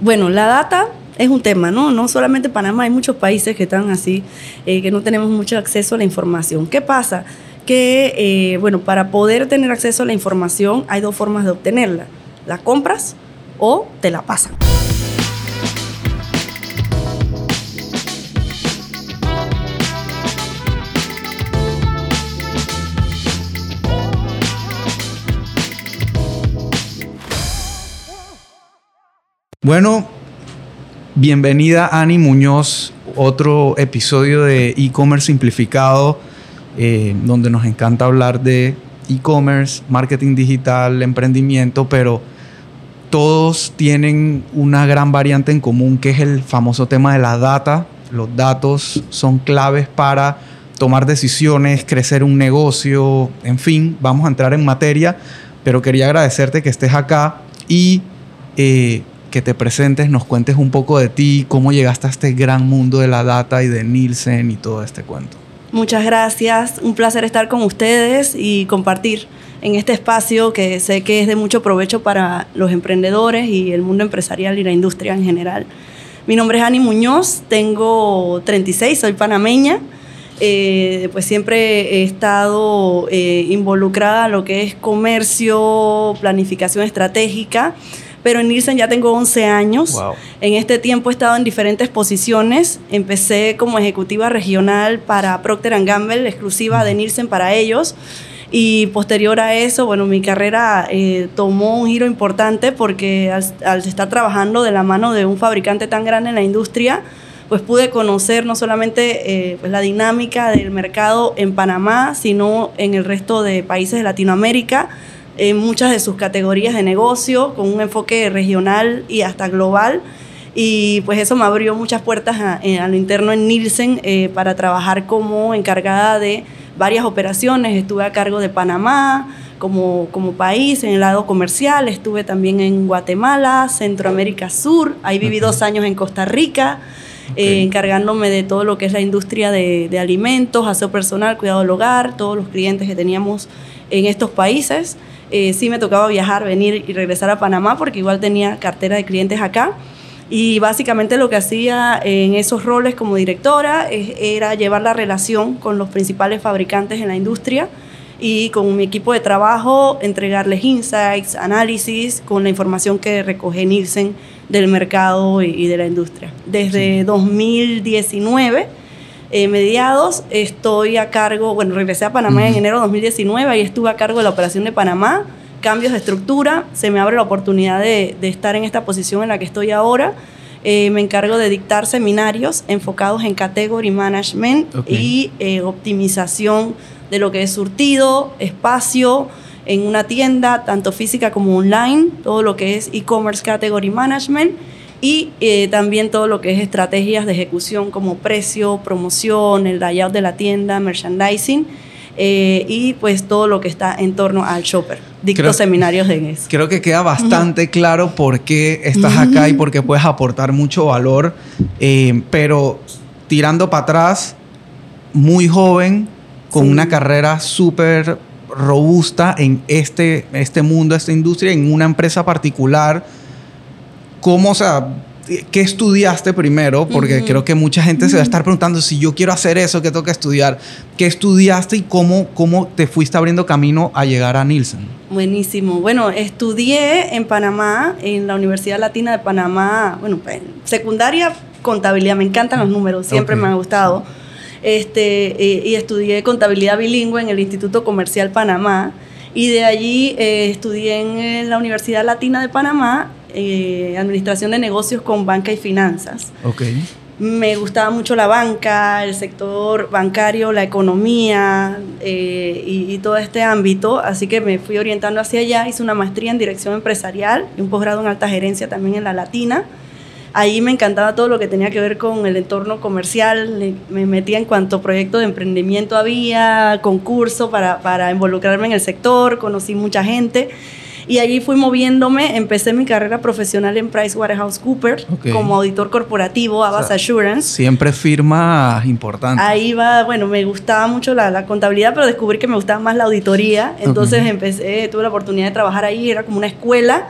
Bueno, la data es un tema, ¿no? No solamente Panamá, hay muchos países que están así, eh, que no tenemos mucho acceso a la información. ¿Qué pasa? Que, eh, bueno, para poder tener acceso a la información hay dos formas de obtenerla. La compras o te la pasan. Bueno, bienvenida Ani Muñoz, otro episodio de e-commerce simplificado, eh, donde nos encanta hablar de e-commerce, marketing digital, emprendimiento, pero todos tienen una gran variante en común que es el famoso tema de la data. Los datos son claves para tomar decisiones, crecer un negocio, en fin, vamos a entrar en materia, pero quería agradecerte que estés acá y eh, que te presentes, nos cuentes un poco de ti, cómo llegaste a este gran mundo de la data y de Nielsen y todo este cuento. Muchas gracias, un placer estar con ustedes y compartir en este espacio que sé que es de mucho provecho para los emprendedores y el mundo empresarial y la industria en general. Mi nombre es Ani Muñoz, tengo 36, soy panameña. Eh, pues siempre he estado eh, involucrada en lo que es comercio, planificación estratégica pero en Nielsen ya tengo 11 años. En este tiempo he estado en diferentes posiciones. Empecé como ejecutiva regional para Procter Gamble, exclusiva de Nielsen para ellos. Y posterior a eso, bueno, mi carrera eh, tomó un giro importante porque al, estar trabajando de la mano de un fabricante tan grande en la industria, pues pude conocer no solamente eh, pues la dinámica del mercado en Panamá, sino en el resto de países de Latinoamérica en muchas de sus categorías de negocio, con un enfoque regional y hasta global. Y pues eso me abrió muchas puertas a, lo interno en Nielsen eh, para trabajar como encargada de varias operaciones. Estuve a cargo de Panamá como, como país en el lado comercial, estuve también en Guatemala, Centroamérica Sur, ahí viví dos años en Costa Rica. Eh, encargándome de todo lo que es la industria de, de alimentos, aseo personal, cuidado del hogar, todos los clientes que teníamos en estos países. Eh, sí me tocaba viajar, venir y regresar a Panamá porque igual tenía cartera de clientes acá. Y básicamente lo que hacía en esos roles como directora era llevar la relación con los principales fabricantes en la industria y con mi equipo de trabajo entregarles insights, análisis con la información que recoge Nielsen del mercado y, de la industria. Desde 2019 eh, mediados estoy a cargo, bueno, regresé a Panamá en enero de 2019, y estuve a cargo de la operación de Panamá, cambios de estructura, se me abre la oportunidad de, estar en esta posición en la que estoy ahora. Eh, me encargo de dictar seminarios enfocados en category management y eh, optimización de lo que es surtido, espacio en una tienda, tanto física como online, todo lo que es e-commerce category management y eh, también todo lo que es estrategias de ejecución como precio, promoción, el layout de la tienda, merchandising eh, y pues todo lo que está en torno al shopper. Dicto seminarios de eso. Creo que queda bastante claro por qué estás acá y por qué puedes aportar mucho valor, eh, pero tirando para atrás, muy joven, con una carrera súper robusta en este, este mundo, esta industria, en una empresa particular ¿Cómo, o sea, qué estudiaste primero? Porque creo que mucha gente se va a estar preguntando si yo quiero hacer eso, ¿qué tengo que estudiar? ¿Qué estudiaste y cómo, cómo te fuiste abriendo camino a llegar a Nielsen? Buenísimo. Bueno, estudié en Panamá, en la Universidad Latina de Panamá, bueno, secundaria, contabilidad, me encantan los números, siempre me ha gustado. Este, eh, y estudié contabilidad bilingüe en el Instituto Comercial Panamá. Y de allí eh, estudié en la Universidad Latina de Panamá eh, administración de negocios con banca y finanzas. Okay. Me gustaba mucho la banca, el sector bancario, la economía eh, y, todo este ámbito, así que me fui orientando hacia allá. Hice una maestría en dirección empresarial y un posgrado en alta gerencia también en la Latina. Ahí me encantaba todo lo que tenía que ver con el entorno comercial. Me metía en cuanto proyecto de emprendimiento había, concurso para, para involucrarme en el sector, conocí mucha gente. Y allí fui moviéndome, empecé mi carrera profesional en PricewaterhouseCoopers como auditor corporativo, Abbas Assurance. Siempre firma importante. Ahí va, bueno, me gustaba mucho la, contabilidad, pero descubrí que me gustaba más la auditoría. Entonces empecé, tuve la oportunidad de trabajar ahí, era como una escuela.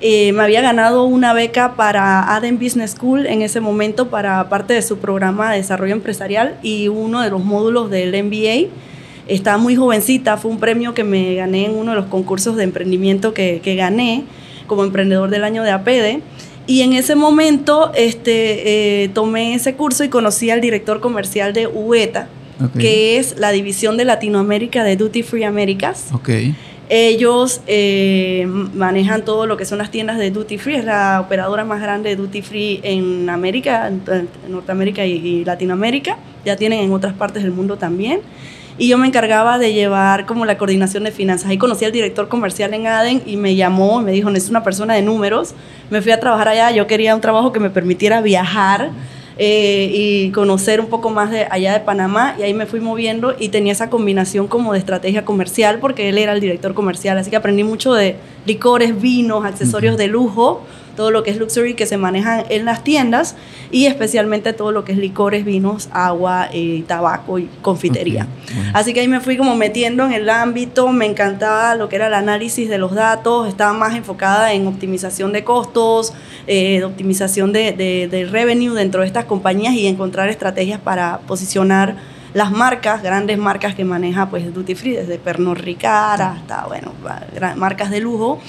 eh, me había ganado una beca para Aden Business School en ese momento para parte de su programa de desarrollo empresarial y uno de los módulos del MBA. Estaba muy jovencita, fue un premio que me gané en uno de los concursos de emprendimiento que, que gané como emprendedor del año de APEDE. Y en ese momento este, eh, tomé ese curso y conocí al director comercial de UETA, que es la división de Latinoamérica de Duty Free Américas. Okay. Ellos eh, manejan todo lo que son las tiendas de Duty Free, es la operadora más grande de Duty Free en América, en Norteamérica y, Latinoamérica. Ya tienen en otras partes del mundo también. Y yo me encargaba de llevar como la coordinación de finanzas. Ahí conocí al director comercial en Aden y me llamó y me dijo, es una persona de números. Me fui a trabajar allá, yo quería un trabajo que me permitiera viajar eh, y conocer un poco más de allá de Panamá y ahí me fui moviendo y tenía esa combinación como de estrategia comercial porque él era el director comercial, así que aprendí mucho de licores, vinos, accesorios de lujo todo lo que es luxury que se maneja en las tiendas y especialmente todo lo que es licores, vinos, agua, eh, tabaco y confitería. Así que ahí me fui como metiendo en el ámbito, me encantaba lo que era el análisis de los datos, estaba más enfocada en optimización de costos, eh, optimización de, de, revenue dentro de estas compañías y encontrar estrategias para posicionar las marcas, grandes marcas que maneja pues Duty Free, desde Pernod Ricard hasta, bueno, marcas de lujo.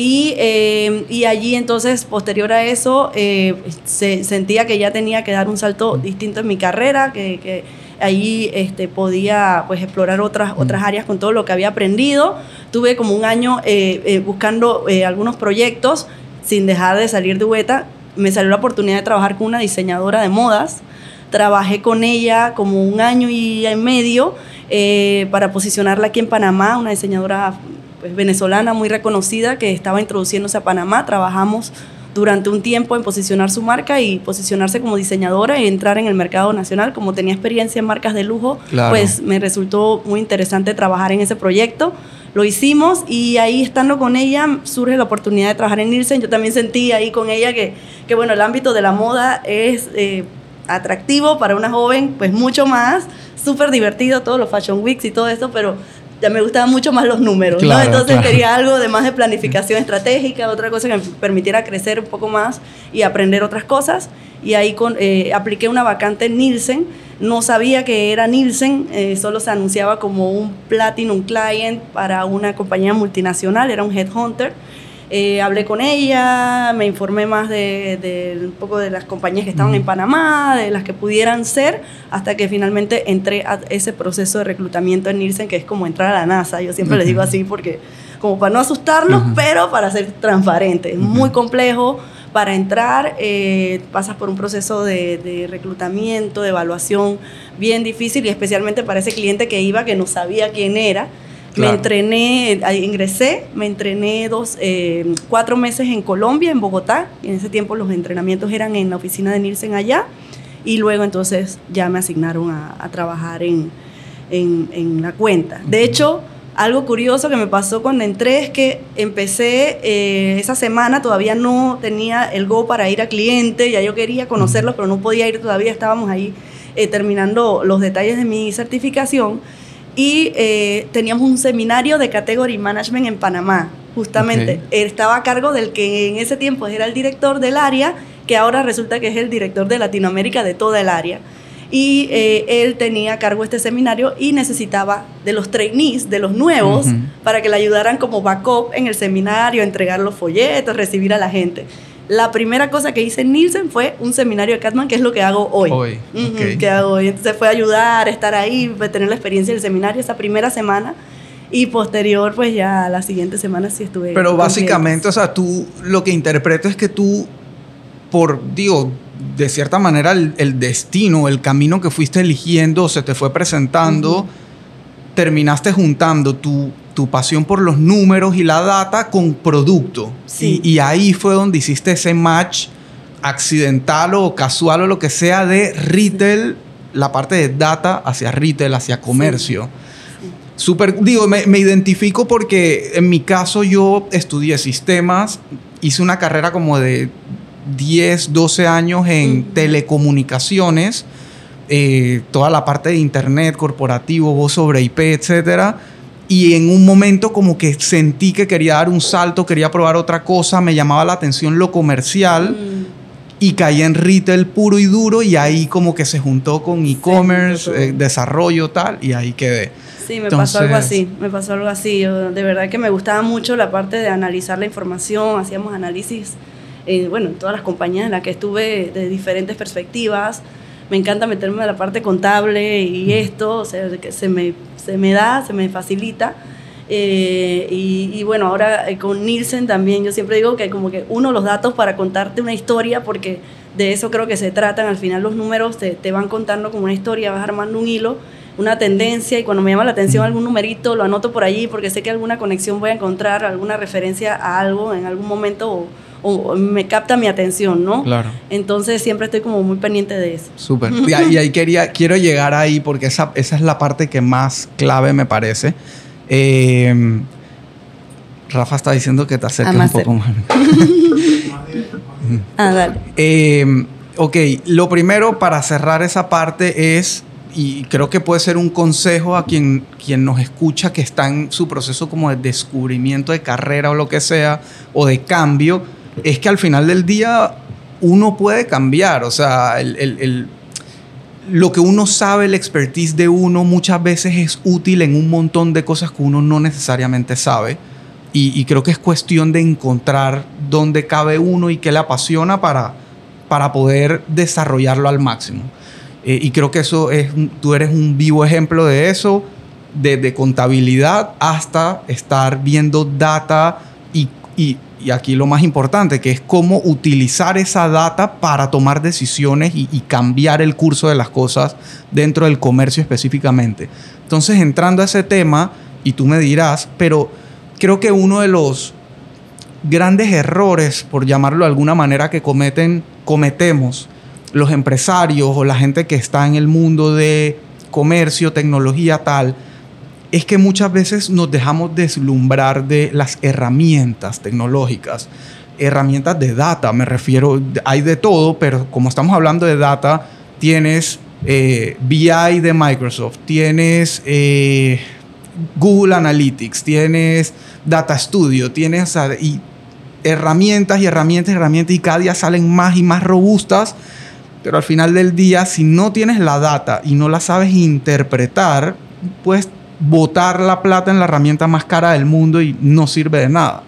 Y, eh, y, allí entonces, posterior a eso, eh, se, sentía que ya tenía que dar un salto distinto en mi carrera, que, que ahí este, podía pues, explorar otras, otras áreas con todo lo que había aprendido. Tuve como un año eh, buscando algunos proyectos sin dejar de salir de Hueta. Me salió la oportunidad de trabajar con una diseñadora de modas. Trabajé con ella como un año y medio para posicionarla aquí en Panamá, una diseñadora pues, venezolana muy reconocida que estaba introduciéndose a Panamá. Trabajamos durante un tiempo en posicionar su marca y posicionarse como diseñadora y entrar en el mercado nacional. Como tenía experiencia en marcas de lujo, pues me resultó muy interesante trabajar en ese proyecto. Lo hicimos y ahí estando con ella surge la oportunidad de trabajar en Nielsen. Yo también sentí ahí con ella que, que bueno, el ámbito de la moda es eh, atractivo para una joven, pues mucho más, súper divertido, todos los Fashion Weeks y todo esto, pero ya me gustaban mucho más los números, ¿no? Entonces quería algo de más de planificación estratégica, otra cosa que me permitiera crecer un poco más y aprender otras cosas. Y ahí con, eh, apliqué una vacante en Nielsen. No sabía que era Nielsen, eh, solo se anunciaba como un Platinum Client para una compañía multinacional, era un headhunter. Eh, hablé con ella, me informé más de, un poco de las compañías que estaban en Panamá, de las que pudieran ser, hasta que finalmente entré a ese proceso de reclutamiento en Nielsen, que es como entrar a la NASA. Yo siempre les digo así porque, como para no asustarlos, pero para ser transparente. Es muy complejo. Para entrar, eh, pasas por un proceso de, de reclutamiento, de evaluación bien difícil y especialmente para ese cliente que iba que no sabía quién era me entrené, ingresé, me entrené dos, eh, cuatro meses en Colombia, en Bogotá. en ese tiempo los entrenamientos eran en la oficina de Nielsen allá. Y luego entonces ya me asignaron a, trabajar en, en, la cuenta. De hecho, algo curioso que me pasó cuando entré es que empecé eh, esa semana, todavía no tenía el go para ir a cliente, ya yo quería conocerlos, pero no podía ir todavía, estábamos ahí eh, terminando los detalles de mi certificación y eh, teníamos un seminario de Category Management en Panamá, justamente. Estaba a cargo del que en ese tiempo era el director del área, que ahora resulta que es el director de Latinoamérica de toda el área. Y eh, él tenía a cargo este seminario y necesitaba de los trainees, de los nuevos, para que le ayudaran como backup en el seminario, entregar los folletos, recibir a la gente. La primera cosa que hice en Nielsen fue un seminario de Catman, que es lo que hago hoy. Hoy. Que hago hoy. Entonces fue ayudar, estar ahí, tener la experiencia del seminario esa primera semana. Y posterior, pues ya la siguiente semana sí estuve. Pero básicamente, o sea, tú lo que interpreto es que tú, por, digo, de cierta manera, el, destino, el camino que fuiste eligiendo, se te fue presentando, terminaste juntando tu tu pasión por los números y la data con producto. Y, ahí fue donde hiciste ese match accidental o casual o lo que sea de retail, la parte de data hacia retail, hacia comercio. Súper, digo, me, identifico porque en mi caso yo estudié sistemas, hice una carrera como de 10, 12 años en telecomunicaciones, eh, toda la parte de internet, corporativo, voz sobre IP, etcétera y en un momento como que sentí que quería dar un salto, quería probar otra cosa, me llamaba la atención lo comercial mm. y caí en retail puro y duro y ahí como que se juntó con e-commerce, eh, desarrollo tal y ahí quedé. Sí, me pasó algo así, me pasó algo así. Yo, de verdad que me gustaba mucho la parte de analizar la información, hacíamos análisis, eh, bueno, en todas las compañías en las que estuve de diferentes perspectivas. Me encanta meterme en la parte contable y esto, o sea, que se me se me da, se me facilita. Eh, y, bueno, ahora eh, con Nielsen también, yo siempre digo que como que uno los datos para contarte una historia, porque de eso creo que se tratan, al final los números te, te, van contando como una historia, vas armando un hilo, una tendencia, y cuando me llama la atención algún numerito, lo anoto por allí, porque sé que alguna conexión voy a encontrar, alguna referencia a algo en algún momento. O, o me capta mi atención, ¿no? Claro. Entonces siempre estoy como muy pendiente de eso. Súper. y, ahí quería, quiero llegar ahí porque esa, esa es la parte que más clave me parece. Eh, Rafa está diciendo que te acerques un poco más. ah, dale. Eh, ok, lo primero para cerrar esa parte es, y creo que puede ser un consejo a quien, quien nos escucha que está en su proceso como de descubrimiento de carrera o lo que sea, o de cambio, es que al final del día uno puede cambiar, o sea, lo que uno sabe, el expertise de uno muchas veces es útil en un montón de cosas que uno no necesariamente sabe. Y, creo que es cuestión de encontrar dónde cabe uno y qué le apasiona para, para poder desarrollarlo al máximo. Eh, y creo que eso es, tú eres un vivo ejemplo de eso, desde contabilidad hasta estar viendo data y y aquí lo más importante, que es cómo utilizar esa data para tomar decisiones y, cambiar el curso de las cosas dentro del comercio específicamente. Entonces, entrando a ese tema, y tú me dirás, pero creo que uno de los grandes errores, por llamarlo de alguna manera, que cometen, cometemos los empresarios o la gente que está en el mundo de comercio, tecnología, tal, es que muchas veces nos dejamos deslumbrar de las herramientas tecnológicas, herramientas de data, me refiero, hay de todo, pero como estamos hablando de data, tienes eh, BI de Microsoft, tienes eh, Google Analytics, tienes Data Studio, tienes herramientas y herramientas y herramientas y cada día salen más y más robustas, pero al final del día, si no tienes la data y no la sabes interpretar, pues botar la plata en la herramienta más cara del mundo y no sirve de nada.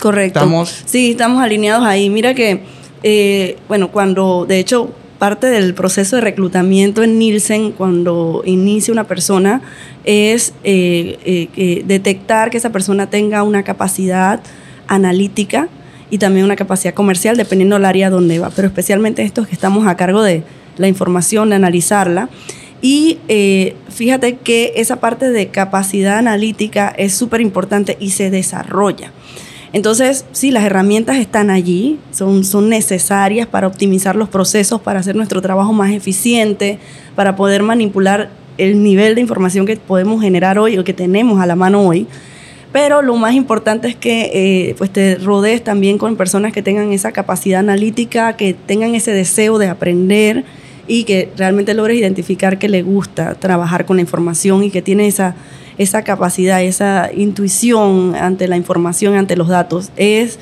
Correcto. ¿Estamos? Sí, estamos alineados ahí. Mira que, eh, bueno, cuando, de hecho, parte del proceso de reclutamiento en Nielsen, cuando inicia una persona, es eh, eh, detectar que esa persona tenga una capacidad analítica y también una capacidad comercial, dependiendo del área donde va, pero especialmente estos que estamos a cargo de la información, de analizarla. Y eh, fíjate que esa parte de capacidad analítica es súper importante y se desarrolla. Entonces, sí, las herramientas están allí, son, son necesarias para optimizar los procesos, para hacer nuestro trabajo más eficiente, para poder manipular el nivel de información que podemos generar hoy o que tenemos a la mano hoy. Pero lo más importante es que eh, pues te rodees también con personas que tengan esa capacidad analítica, que tengan ese deseo de aprender, y que realmente logres identificar que le gusta trabajar con la información y que tiene esa, esa capacidad, esa intuición ante la información, ante los datos. Es,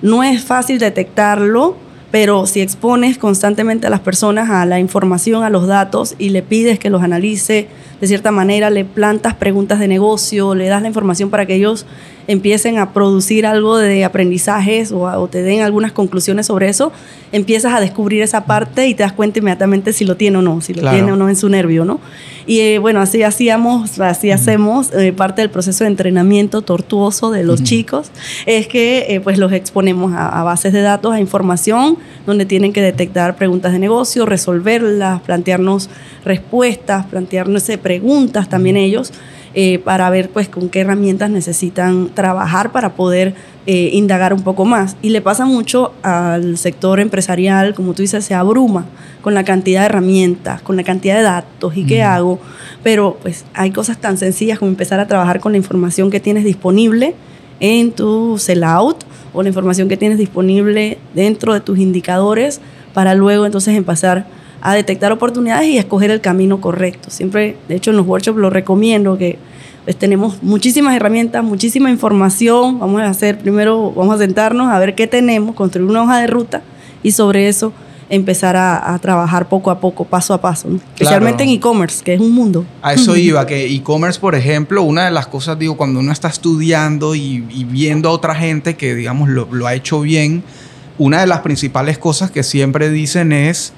no es fácil detectarlo, pero si expones constantemente a las personas a la información, a los datos y le pides que los analice de cierta manera, le plantas preguntas de negocio, le das la información para que ellos empiecen a producir algo de aprendizajes o, te den algunas conclusiones sobre eso, empiezas a descubrir esa parte y te das cuenta inmediatamente si lo tiene o no, si lo tiene o no en su nervio, ¿no? Y eh, bueno, así hacíamos, así hacemos, eh, parte del proceso de entrenamiento tortuoso de los chicos, es que eh, pues los exponemos a, bases de datos, a información, donde tienen que detectar preguntas de negocio, resolverlas, plantearnos respuestas, plantearnos preguntas también ellos. Eh, para ver pues con qué herramientas necesitan trabajar para poder eh, indagar un poco más. Y le pasa mucho al sector empresarial, como tú dices, se abruma con la cantidad de herramientas, con la cantidad de datos y qué hago, pero pues hay cosas tan sencillas como empezar a trabajar con la información que tienes disponible en tu sellout o la información que tienes disponible dentro de tus indicadores para luego entonces empezar a detectar oportunidades y escoger el camino correcto. Siempre, de hecho, en los workshops lo recomiendo que pues tenemos muchísimas herramientas, muchísima información. Vamos a hacer primero, vamos a sentarnos a ver qué tenemos, construir una hoja de ruta y sobre eso empezar a, trabajar poco a poco, paso a paso, especialmente en e-commerce, que es un mundo. A eso iba, que e-commerce, por ejemplo, una de las cosas, digo, cuando uno está estudiando y, viendo a otra gente que, digamos, lo, lo ha hecho bien, una de las principales cosas que siempre dicen es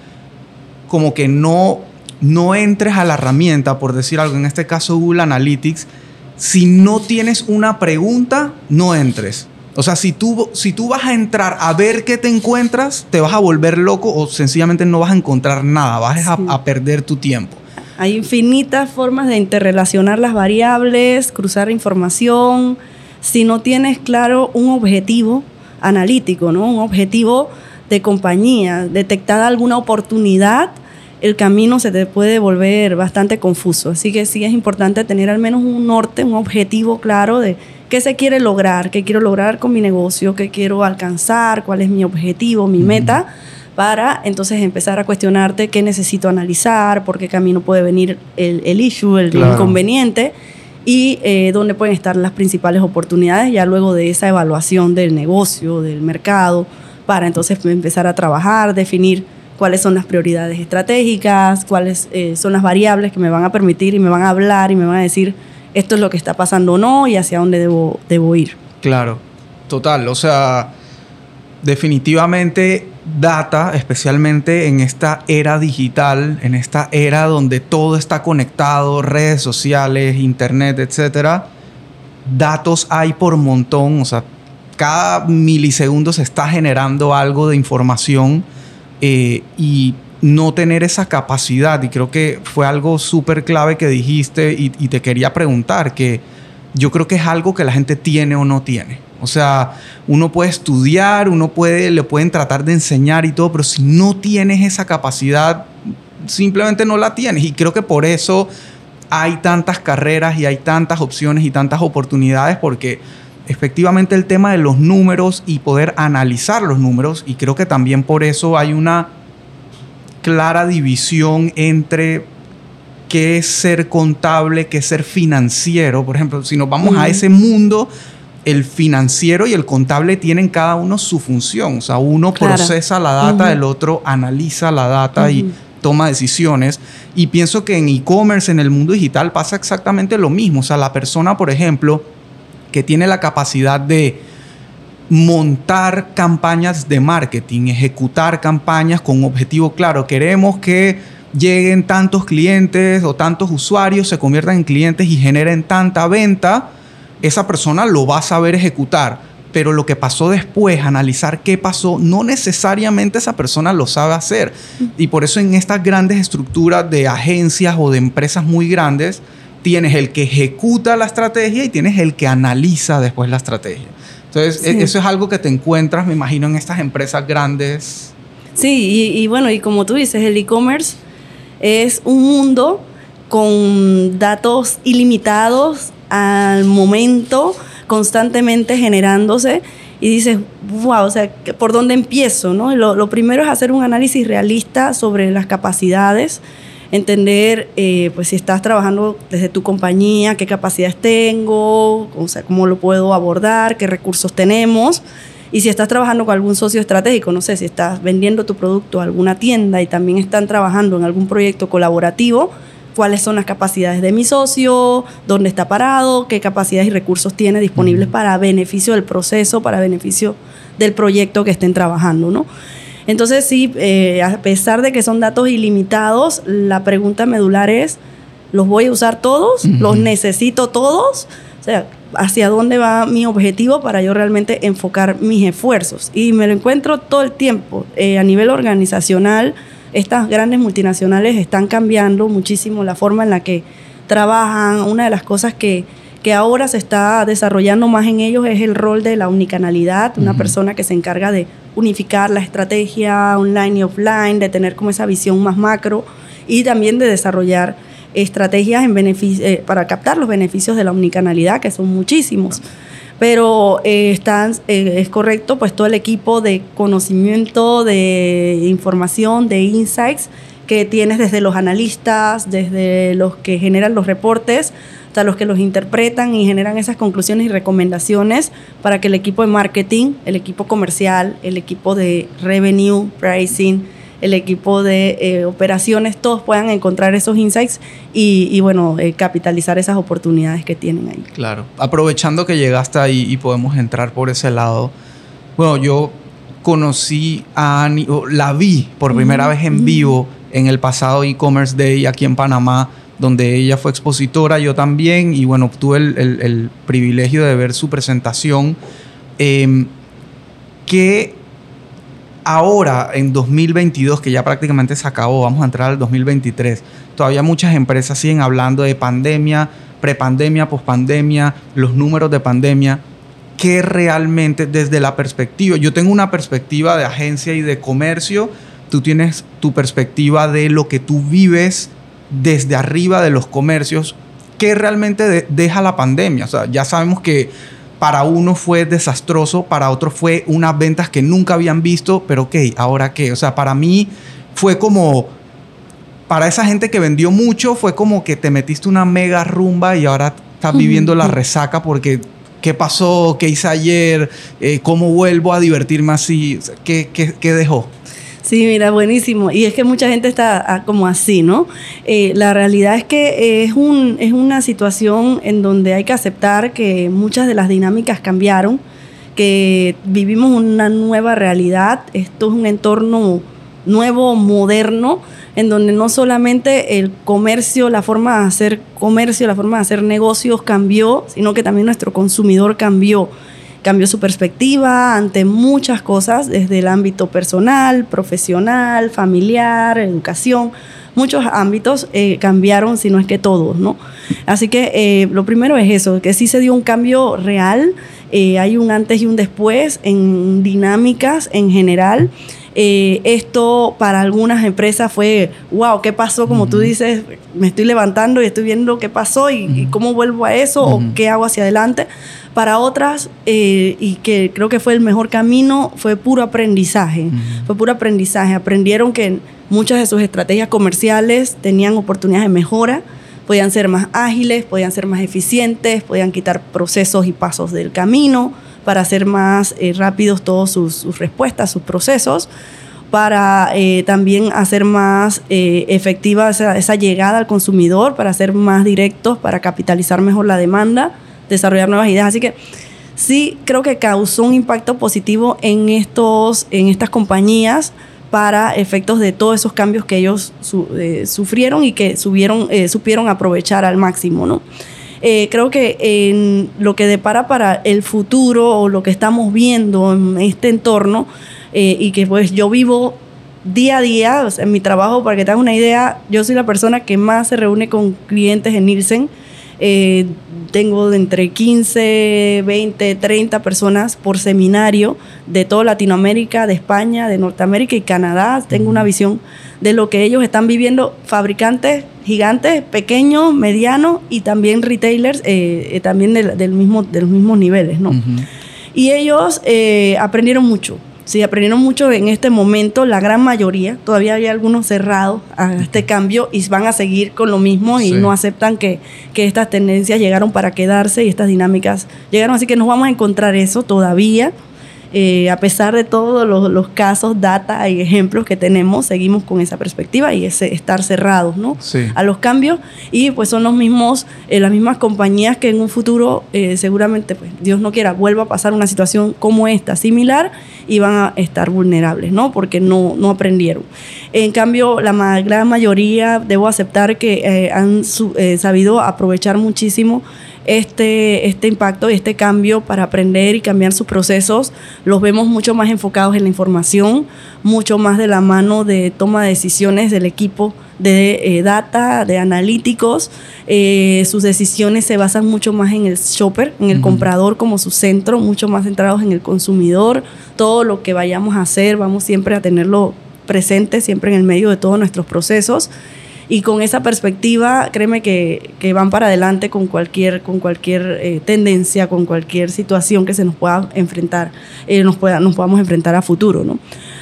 como que no, no entres a la herramienta, por decir algo, en este caso Google Analytics, si no tienes una pregunta, no entres. O sea, si tú, si tú vas a entrar a ver qué te encuentras, te vas a volver loco o sencillamente no vas a encontrar nada, vas a, perder tu tiempo. Hay infinitas formas de interrelacionar las variables, cruzar información. Si no tienes claro un objetivo analítico, ¿no? un objetivo de compañía, detectada alguna oportunidad, el camino se te puede volver bastante confuso. Así que sí es importante tener al menos un norte, un objetivo claro de qué se quiere lograr, qué quiero lograr con mi negocio, qué quiero alcanzar, cuál es mi objetivo, mi meta, para entonces empezar a cuestionarte qué necesito analizar, por qué camino puede venir el, issue, el inconveniente y eh, dónde pueden estar las principales oportunidades ya luego de esa evaluación del negocio, del mercado, para entonces empezar a trabajar, definir cuáles son las prioridades estratégicas, cuáles eh, son las variables que me van a permitir y me van a hablar y me van a decir esto es lo que está pasando o no y hacia dónde debo, debo ir. Claro, total. O sea, definitivamente data, especialmente en esta era digital, en esta era donde todo está conectado, redes sociales, internet, etcétera, datos hay por montón, o sea, cada milisegundo se está generando algo de información eh, y no tener esa capacidad, y creo que fue algo súper clave que dijiste y, te quería preguntar, que yo creo que es algo que la gente tiene o no tiene. O sea, uno puede estudiar, uno puede, le pueden tratar de enseñar y todo, pero si no tienes esa capacidad, simplemente no la tienes. Y creo que por eso hay tantas carreras y hay tantas opciones y tantas oportunidades, porque efectivamente el tema de los números y poder analizar los números, y creo que también por eso hay una clara división entre qué es ser contable, qué es ser financiero. Por ejemplo, si nos vamos a ese mundo, el financiero y el contable tienen cada uno su función. O sea, uno procesa la data, el otro analiza la data y toma decisiones. Y pienso que en e-commerce, en el mundo digital, pasa exactamente lo mismo. O sea, la persona, por ejemplo, que tiene la capacidad de montar campañas de marketing, ejecutar campañas con un objetivo claro. Queremos que lleguen tantos clientes o tantos usuarios, se conviertan en clientes y generen tanta venta, esa persona lo va a saber ejecutar. Pero lo que pasó después, analizar qué pasó, no necesariamente esa persona lo sabe hacer. Y por eso en estas grandes estructuras de agencias o de empresas muy grandes, tienes el que ejecuta la estrategia y tienes el que analiza después la estrategia. Entonces, e-, eso es algo que te encuentras, me imagino, en estas empresas grandes. Sí, y, bueno, y como tú dices, el e-commerce es un mundo con datos ilimitados al momento, constantemente generándose. Y dices, wow, o sea, ¿por dónde empiezo? No? Lo, lo primero es hacer un análisis realista sobre las capacidades entender eh, pues si estás trabajando desde tu compañía, qué capacidades tengo, o sea, cómo lo puedo abordar, qué recursos tenemos. Y si estás trabajando con algún socio estratégico, no sé, si estás vendiendo tu producto a alguna tienda y también están trabajando en algún proyecto colaborativo, cuáles son las capacidades de mi socio, dónde está parado, qué capacidades y recursos tiene disponibles para beneficio del proceso, para beneficio del proyecto que estén trabajando, ¿no? Entonces sí, eh, a pesar de que son datos ilimitados, la pregunta medular es, ¿los voy a usar todos? ¿Los necesito todos? O sea, ¿hacia dónde va mi objetivo para yo realmente enfocar mis esfuerzos? Y me lo encuentro todo el tiempo. Eh, a nivel organizacional, estas grandes multinacionales están cambiando muchísimo la forma en la que trabajan. Una de las cosas que que ahora se está desarrollando más en ellos es el rol de la unicanalidad, una persona que se encarga de unificar la estrategia online y offline, de tener como esa visión más macro y también de desarrollar estrategias en eh, para captar los beneficios de la unicanalidad, que son muchísimos. Pero eh, están, eh, es correcto, pues todo el equipo de conocimiento, de información, de insights que tienes desde los analistas, desde los que generan los reportes, o sea, los que los interpretan y generan esas conclusiones y recomendaciones para que el equipo de marketing, el equipo comercial, el equipo de revenue, pricing, el equipo de eh, operaciones, todos puedan encontrar esos insights y, bueno, eh, capitalizar esas oportunidades que tienen ahí. Claro, aprovechando que llegaste ahí y podemos entrar por ese lado, bueno, yo conocí a Ani, la vi por primera vez en vivo en el pasado e-commerce day aquí en Panamá donde ella fue expositora, yo también, y bueno, tuve el, privilegio de ver su presentación, em, que ahora, en 2022, que ya prácticamente se acabó, vamos a entrar al 2023, todavía muchas empresas siguen hablando de pandemia, prepandemia, pospandemia, los números de pandemia, que realmente desde la perspectiva, yo tengo una perspectiva de agencia y de comercio, tú tienes tu perspectiva de lo que tú vives desde arriba de los comercios, ¿qué realmente deja la pandemia? O sea, ya sabemos que para uno fue desastroso, para otro fue unas ventas que nunca habían visto, pero ok, ¿ahora qué? O sea, para mí fue como, para esa gente que vendió mucho, fue como que te metiste una mega rumba y ahora estás viviendo la resaca porque ¿qué pasó? ¿Qué hice ayer? Eh, ¿Cómo vuelvo a divertirme así? ¿Qué, qué, qué dejó? Sí, mira, buenísimo. Y es que mucha gente está ah, como así, ¿no? Eh, la realidad es que es, un, es una situación en donde hay que aceptar que muchas de las dinámicas cambiaron, que vivimos una nueva realidad. Esto es un entorno nuevo, moderno, en donde no solamente el comercio, la forma de hacer comercio, la forma de hacer negocios cambió, sino que también nuestro consumidor cambió cambió su perspectiva ante muchas cosas, desde el ámbito personal, profesional, familiar, educación. Muchos ámbitos eh, cambiaron, si no es que todos, ¿no? Así que eh, lo primero es eso, que sí se dio un cambio real, eh, hay un antes y un después en dinámicas en general. esto para algunas empresas fue, wow, ¿qué pasó? Como tú dices, me estoy levantando y estoy viendo qué pasó y, cómo vuelvo a eso o qué hago hacia adelante. Para otras, eh, y que creo que fue el mejor camino, fue puro aprendizaje. Fue puro aprendizaje. Aprendieron que muchas de sus estrategias comerciales tenían oportunidades de mejora, podían ser más ágiles, podían ser más eficientes, podían quitar procesos y pasos del camino para hacer más eh, rápidos todas sus, respuestas, sus procesos para eh, también hacer más efectiva esa, esa, llegada al consumidor, para ser más directos, para capitalizar mejor la demanda desarrollar nuevas ideas. Así que sí creo que causó un impacto positivo en, estos, en estas compañías para efectos de todos esos cambios que ellos eh, sufrieron y que subieron, eh, supieron aprovechar al máximo, ¿no? Eh, creo que en lo que depara para el futuro o lo que estamos viendo en este entorno y que pues yo vivo día a día, en mi trabajo, para que te hagas una idea, yo soy la persona que más se reúne con clientes en Nielsen eh, tengo entre 15, 20, 30 personas por seminario de toda Latinoamérica, de España, de Norteamérica y Canadá. Tengo una visión de lo que ellos están viviendo, fabricantes gigantes, pequeños, medianos y también retailers, eh, eh, también del, mismo, de los mismos niveles. ¿no? Y ellos aprendieron mucho Sí, aprendieron mucho en este momento, la gran mayoría. Todavía hay algunos cerrados a este cambio y van a seguir con lo mismo y no aceptan que, que estas tendencias llegaron para quedarse y estas dinámicas llegaron. Así que nos vamos a encontrar eso todavía. Eh, a pesar de todos los, casos, data y ejemplos que tenemos, seguimos con esa perspectiva y ese estar cerrados ¿no? a los cambios. Y pues son los mismos, eh, las mismas compañías que en un futuro eh, seguramente, pues, Dios no quiera, vuelva a pasar una situación como esta, similar, y van a estar vulnerables, ¿no? Porque no, no aprendieron. En cambio, la gran mayoría, debo aceptar que han sabido aprovechar muchísimo este, este impacto y este cambio para aprender y cambiar sus procesos, los vemos mucho más enfocados en la información, mucho más de la mano de toma de decisiones del equipo de eh, data, de analíticos. Eh, sus decisiones se basan mucho más en el shopper, en el comprador como su centro, mucho más centrados en el consumidor. Todo lo que vayamos a hacer, vamos siempre a tenerlo presente, siempre en el medio de todos nuestros procesos y con esa perspectiva, créeme que, que van para adelante con cualquier, con cualquier eh, tendencia, con cualquier situación que se nos pueda enfrentar, eh, nos, pueda, nos podamos enfrentar a futuro, ¿no?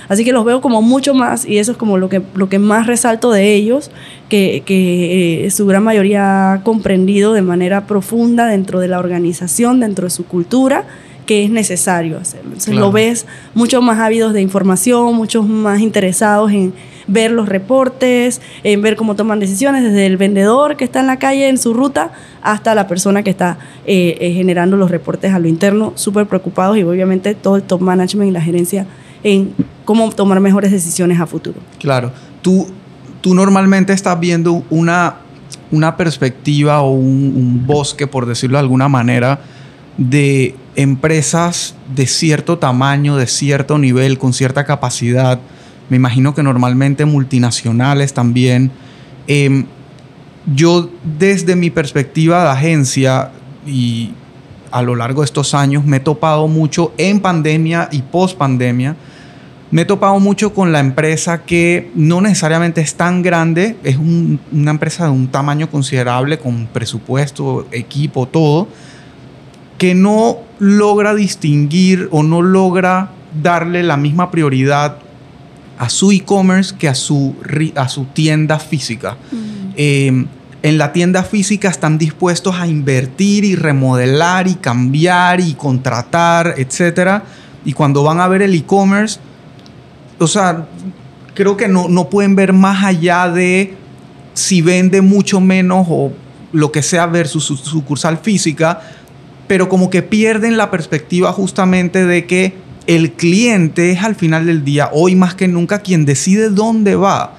Así que los veo como mucho más y eso es como lo que, lo que más resalto de ellos, que, que eh, su gran mayoría ha comprendido de manera profunda dentro de la organización, dentro de su cultura que es necesario hacerlo. Entonces lo ves mucho más ávidos de información, muchos más interesados en ver los reportes, en ver cómo toman decisiones, desde el vendedor que está en la calle en su ruta hasta la persona que está eh, eh, generando los reportes a lo interno, súper preocupados y obviamente todo el top management y la gerencia en cómo tomar mejores decisiones a futuro. Claro, tú, tú normalmente estás viendo una, una perspectiva o un, un bosque, por decirlo de alguna manera, de empresas de cierto tamaño, de cierto nivel, con cierta capacidad, me imagino que normalmente multinacionales también. Em, yo desde mi perspectiva de agencia y a lo largo de estos años me he topado mucho en pandemia y post pandemia. Me he topado mucho con la empresa que no necesariamente es tan grande, es una empresa de un tamaño considerable, con presupuesto, equipo, todo, que no logra distinguir o no logra darle la misma prioridad a su e-commerce que a su, a su tienda física. Em, en la tienda física están dispuestos a invertir y remodelar y cambiar y contratar, etc. Y cuando van a ver el e-commerce, o sea, creo que no, no pueden ver más allá de si vende mucho menos o lo que sea versus su sucursal física, pero como que pierden la perspectiva justamente de que el cliente es al final del día, hoy más que nunca, quien decide dónde va.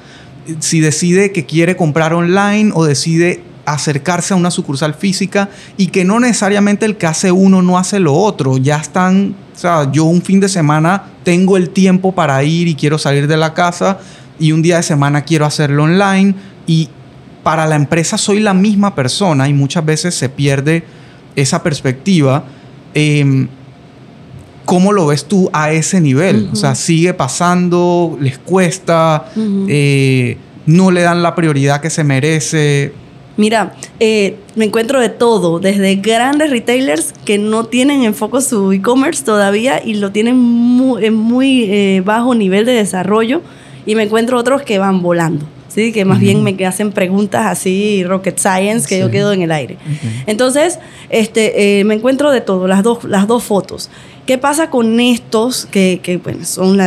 Si decide que quiere comprar online o decide acercarse a una sucursal física y que no necesariamente el que hace uno no hace lo otro. Ya están, o sea, yo un fin de semana tengo el tiempo para ir y quiero salir de la casa y un día de semana quiero hacerlo online y para la empresa soy la misma persona y muchas veces se pierde esa perspectiva. Em, ¿Cómo lo ves tú a ese nivel? O sea, sigue pasando, les cuesta, eh, no le dan la prioridad que se merece. Mira, eh, me encuentro de todo, desde grandes retailers que no tienen en foco su e-commerce todavía y lo tienen en muy eh, bajo nivel de desarrollo, y me encuentro otros que van volando. ¿Sí? que más bien me hacen preguntas así, rocket science, que yo quedo en el aire. Entonces, este, me encuentro de todo, las dos, las dos fotos. ¿Qué pasa con estos que, que bueno, son,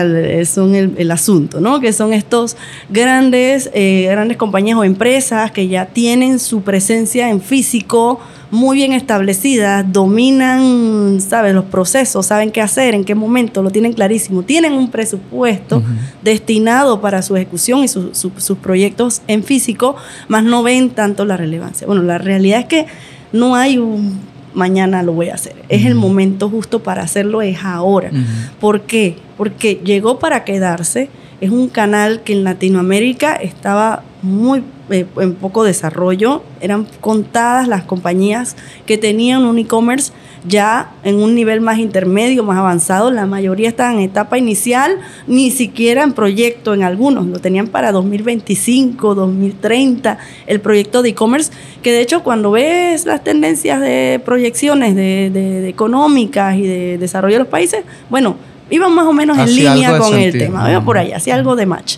son el, asunto, ¿no? Que son estos grandes, eh, grandes compañías o empresas que ya tienen su presencia en físico muy bien establecida, dominan, ¿sabes? Los procesos, saben qué hacer, en qué momento, lo tienen clarísimo. Tienen un presupuesto destinado para su ejecución y sus proyectos en físico, más no ven tanto la relevancia. Bueno, la realidad es que no hay un mañana lo voy a hacer. Es el momento justo para hacerlo, es ahora. ¿Por qué? Porque llegó para quedarse. Es un canal que en Latinoamérica estaba muy eh, en poco desarrollo. Eran contadas las compañías que tenían un e-commerce ya en un nivel más intermedio, más avanzado. La mayoría estaban en etapa inicial, ni siquiera en proyecto en algunos. Lo tenían para 2025, 2030, el proyecto de e-commerce, que de hecho cuando ves las tendencias de proyecciones de, económicas y de desarrollo de los países, bueno, iban más o menos en línea con el tema, por ahí, hacía algo de match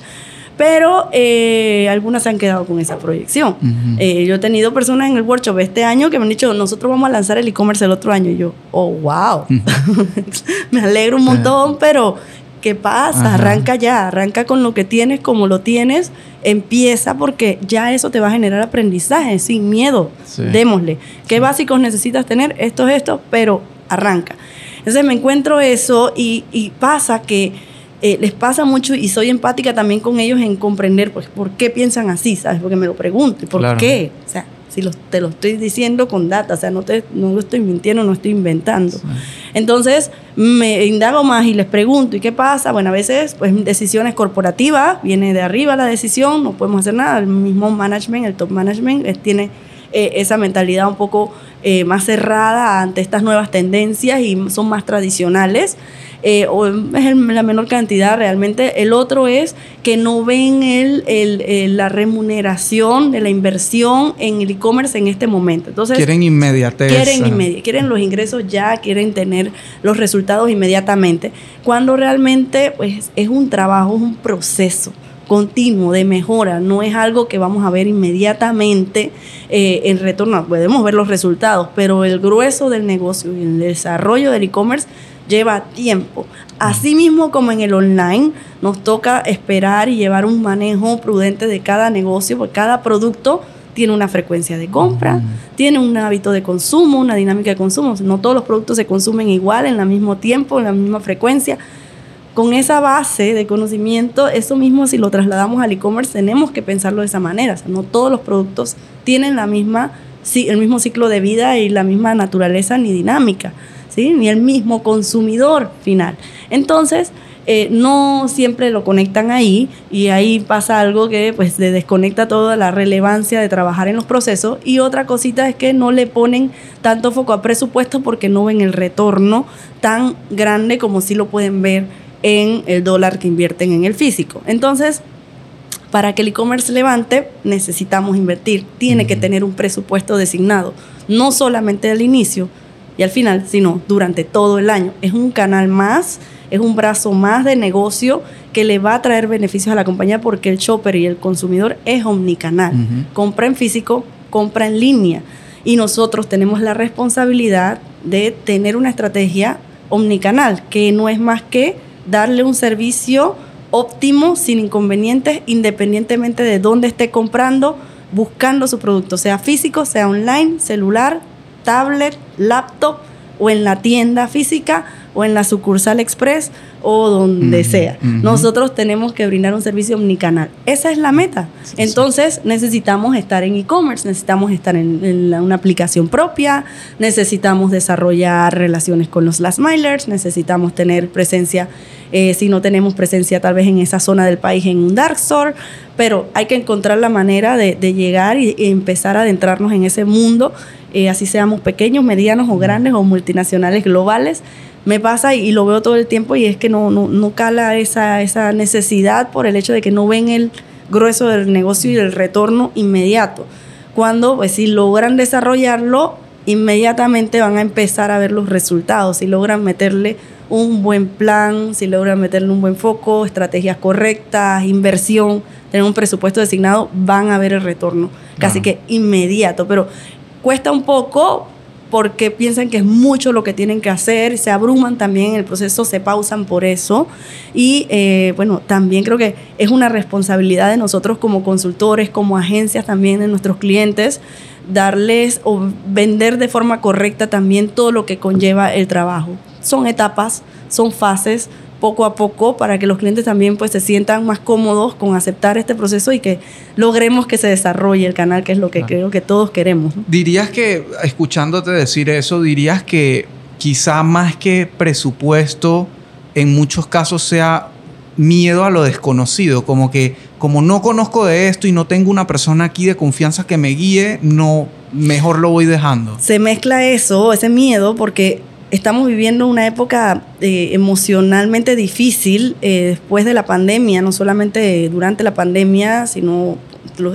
pero eh, algunas se han quedado con esa proyección. Eh, yo he tenido personas en el workshop este año que me han dicho, nosotros vamos a lanzar el e-commerce el otro año. Y yo, oh, wow, me alegro un montón, pero ¿qué pasa? Arranca ya, arranca con lo que tienes, como lo tienes, empieza porque ya eso te va a generar aprendizaje, sin miedo, démosle. ¿Qué básicos necesitas tener? Esto es esto, pero arranca. Entonces me encuentro eso y, y pasa que eh, les pasa mucho y soy empática también con ellos en comprender pues, por qué piensan así, ¿sabes? Porque me lo pregunto, ¿por qué? O sea, si te lo estoy diciendo con data, o sea, no, te, no lo estoy mintiendo, no estoy inventando. Entonces, me indago más y les pregunto, ¿y qué pasa? Bueno, a veces, pues, decisiones corporativas, viene de arriba la decisión, no podemos hacer nada, el mismo management, el top management, eh, tiene eh, esa mentalidad un poco más cerrada ante estas nuevas tendencias y son más tradicionales. Eh, o es la menor cantidad realmente. El otro es que no ven el, la remuneración de la inversión en el e-commerce en este momento. Entonces, quieren inmediatez. Quieren inmediatez, quieren los ingresos ya, quieren tener los resultados inmediatamente, cuando realmente pues, es un trabajo, es un proceso continuo de mejora, no es algo que vamos a ver inmediatamente eh, en retorno, podemos ver los resultados, pero el grueso del negocio y el desarrollo del e-commerce lleva tiempo. Asimismo como en el online, nos toca esperar y llevar un manejo prudente de cada negocio, porque cada producto tiene una frecuencia de compra, tiene un hábito de consumo, una dinámica de consumo. No todos los productos se consumen igual, en el mismo tiempo, en la misma frecuencia con esa base de conocimiento, eso mismo si lo trasladamos al e-commerce tenemos que pensarlo de esa manera. no todos los productos tienen la misma, el mismo ciclo de vida y la misma naturaleza ni dinámica, ¿sí? ni el mismo consumidor final. Entonces, eh, no siempre lo conectan ahí y ahí pasa algo que pues desconecta toda la relevancia de trabajar en los procesos y otra cosita es que no le ponen tanto foco a presupuesto porque no ven el retorno tan grande como si lo pueden ver en el dólar que invierten en el físico. Entonces, para que el e-commerce levante, necesitamos invertir. Tiene que tener un presupuesto designado, no solamente al inicio y al final, sino durante todo el año. Es un canal más, es un brazo más de negocio que le va a traer beneficios a la compañía porque el shopper y el consumidor es omnicanal. Compra en físico, compra en línea. Y nosotros tenemos la responsabilidad de tener una estrategia omnicanal, que no es más que darle un servicio óptimo, sin inconvenientes, independientemente de dónde esté comprando, buscando su producto, sea físico, sea online, celular, tablet, laptop o en la tienda física o en la sucursal express o donde sea. Nosotros tenemos que brindar un servicio omnicanal. Esa es la meta. Entonces necesitamos estar en e-commerce, necesitamos estar en, una aplicación propia, necesitamos desarrollar relaciones con los last milers, necesitamos tener presencia, eh, si no tenemos presencia tal vez en esa zona del país, en un dark store, pero hay que encontrar la manera de, llegar y, empezar a adentrarnos en ese mundo, eh, así seamos pequeños, medianos o grandes o multinacionales globales me pasa y, lo veo todo el tiempo y es que no, no, no cala esa, esa necesidad por el hecho de que no ven el grueso del negocio y el retorno inmediato. Cuando, pues, si logran desarrollarlo, inmediatamente van a empezar a ver los resultados. Si logran meterle un buen plan, si logran meterle un buen foco, estrategias correctas, inversión, tener un presupuesto designado, van a ver el retorno casi que inmediato. Pero cuesta un poco porque piensan que es mucho lo que tienen que hacer, se abruman también en el proceso, se pausan por eso. Y eh, bueno, también creo que es una responsabilidad de nosotros como consultores, como agencias también de nuestros clientes, darles o vender de forma correcta también todo lo que conlleva el trabajo. Son etapas, son fases, poco a poco para que los clientes también pues se sientan más cómodos con aceptar este proceso y que logremos que se desarrolle el canal, que es lo que creo que todos queremos. Dirías que, escuchándote decir eso, dirías que quizá más que presupuesto, en muchos casos sea miedo a lo desconocido, como que como no conozco de esto y no tengo una persona aquí de confianza que me guíe, no mejor lo voy dejando. Se mezcla eso, ese miedo porque estamos viviendo una época eh, emocionalmente difícil eh, después de la pandemia, no solamente durante la pandemia, sino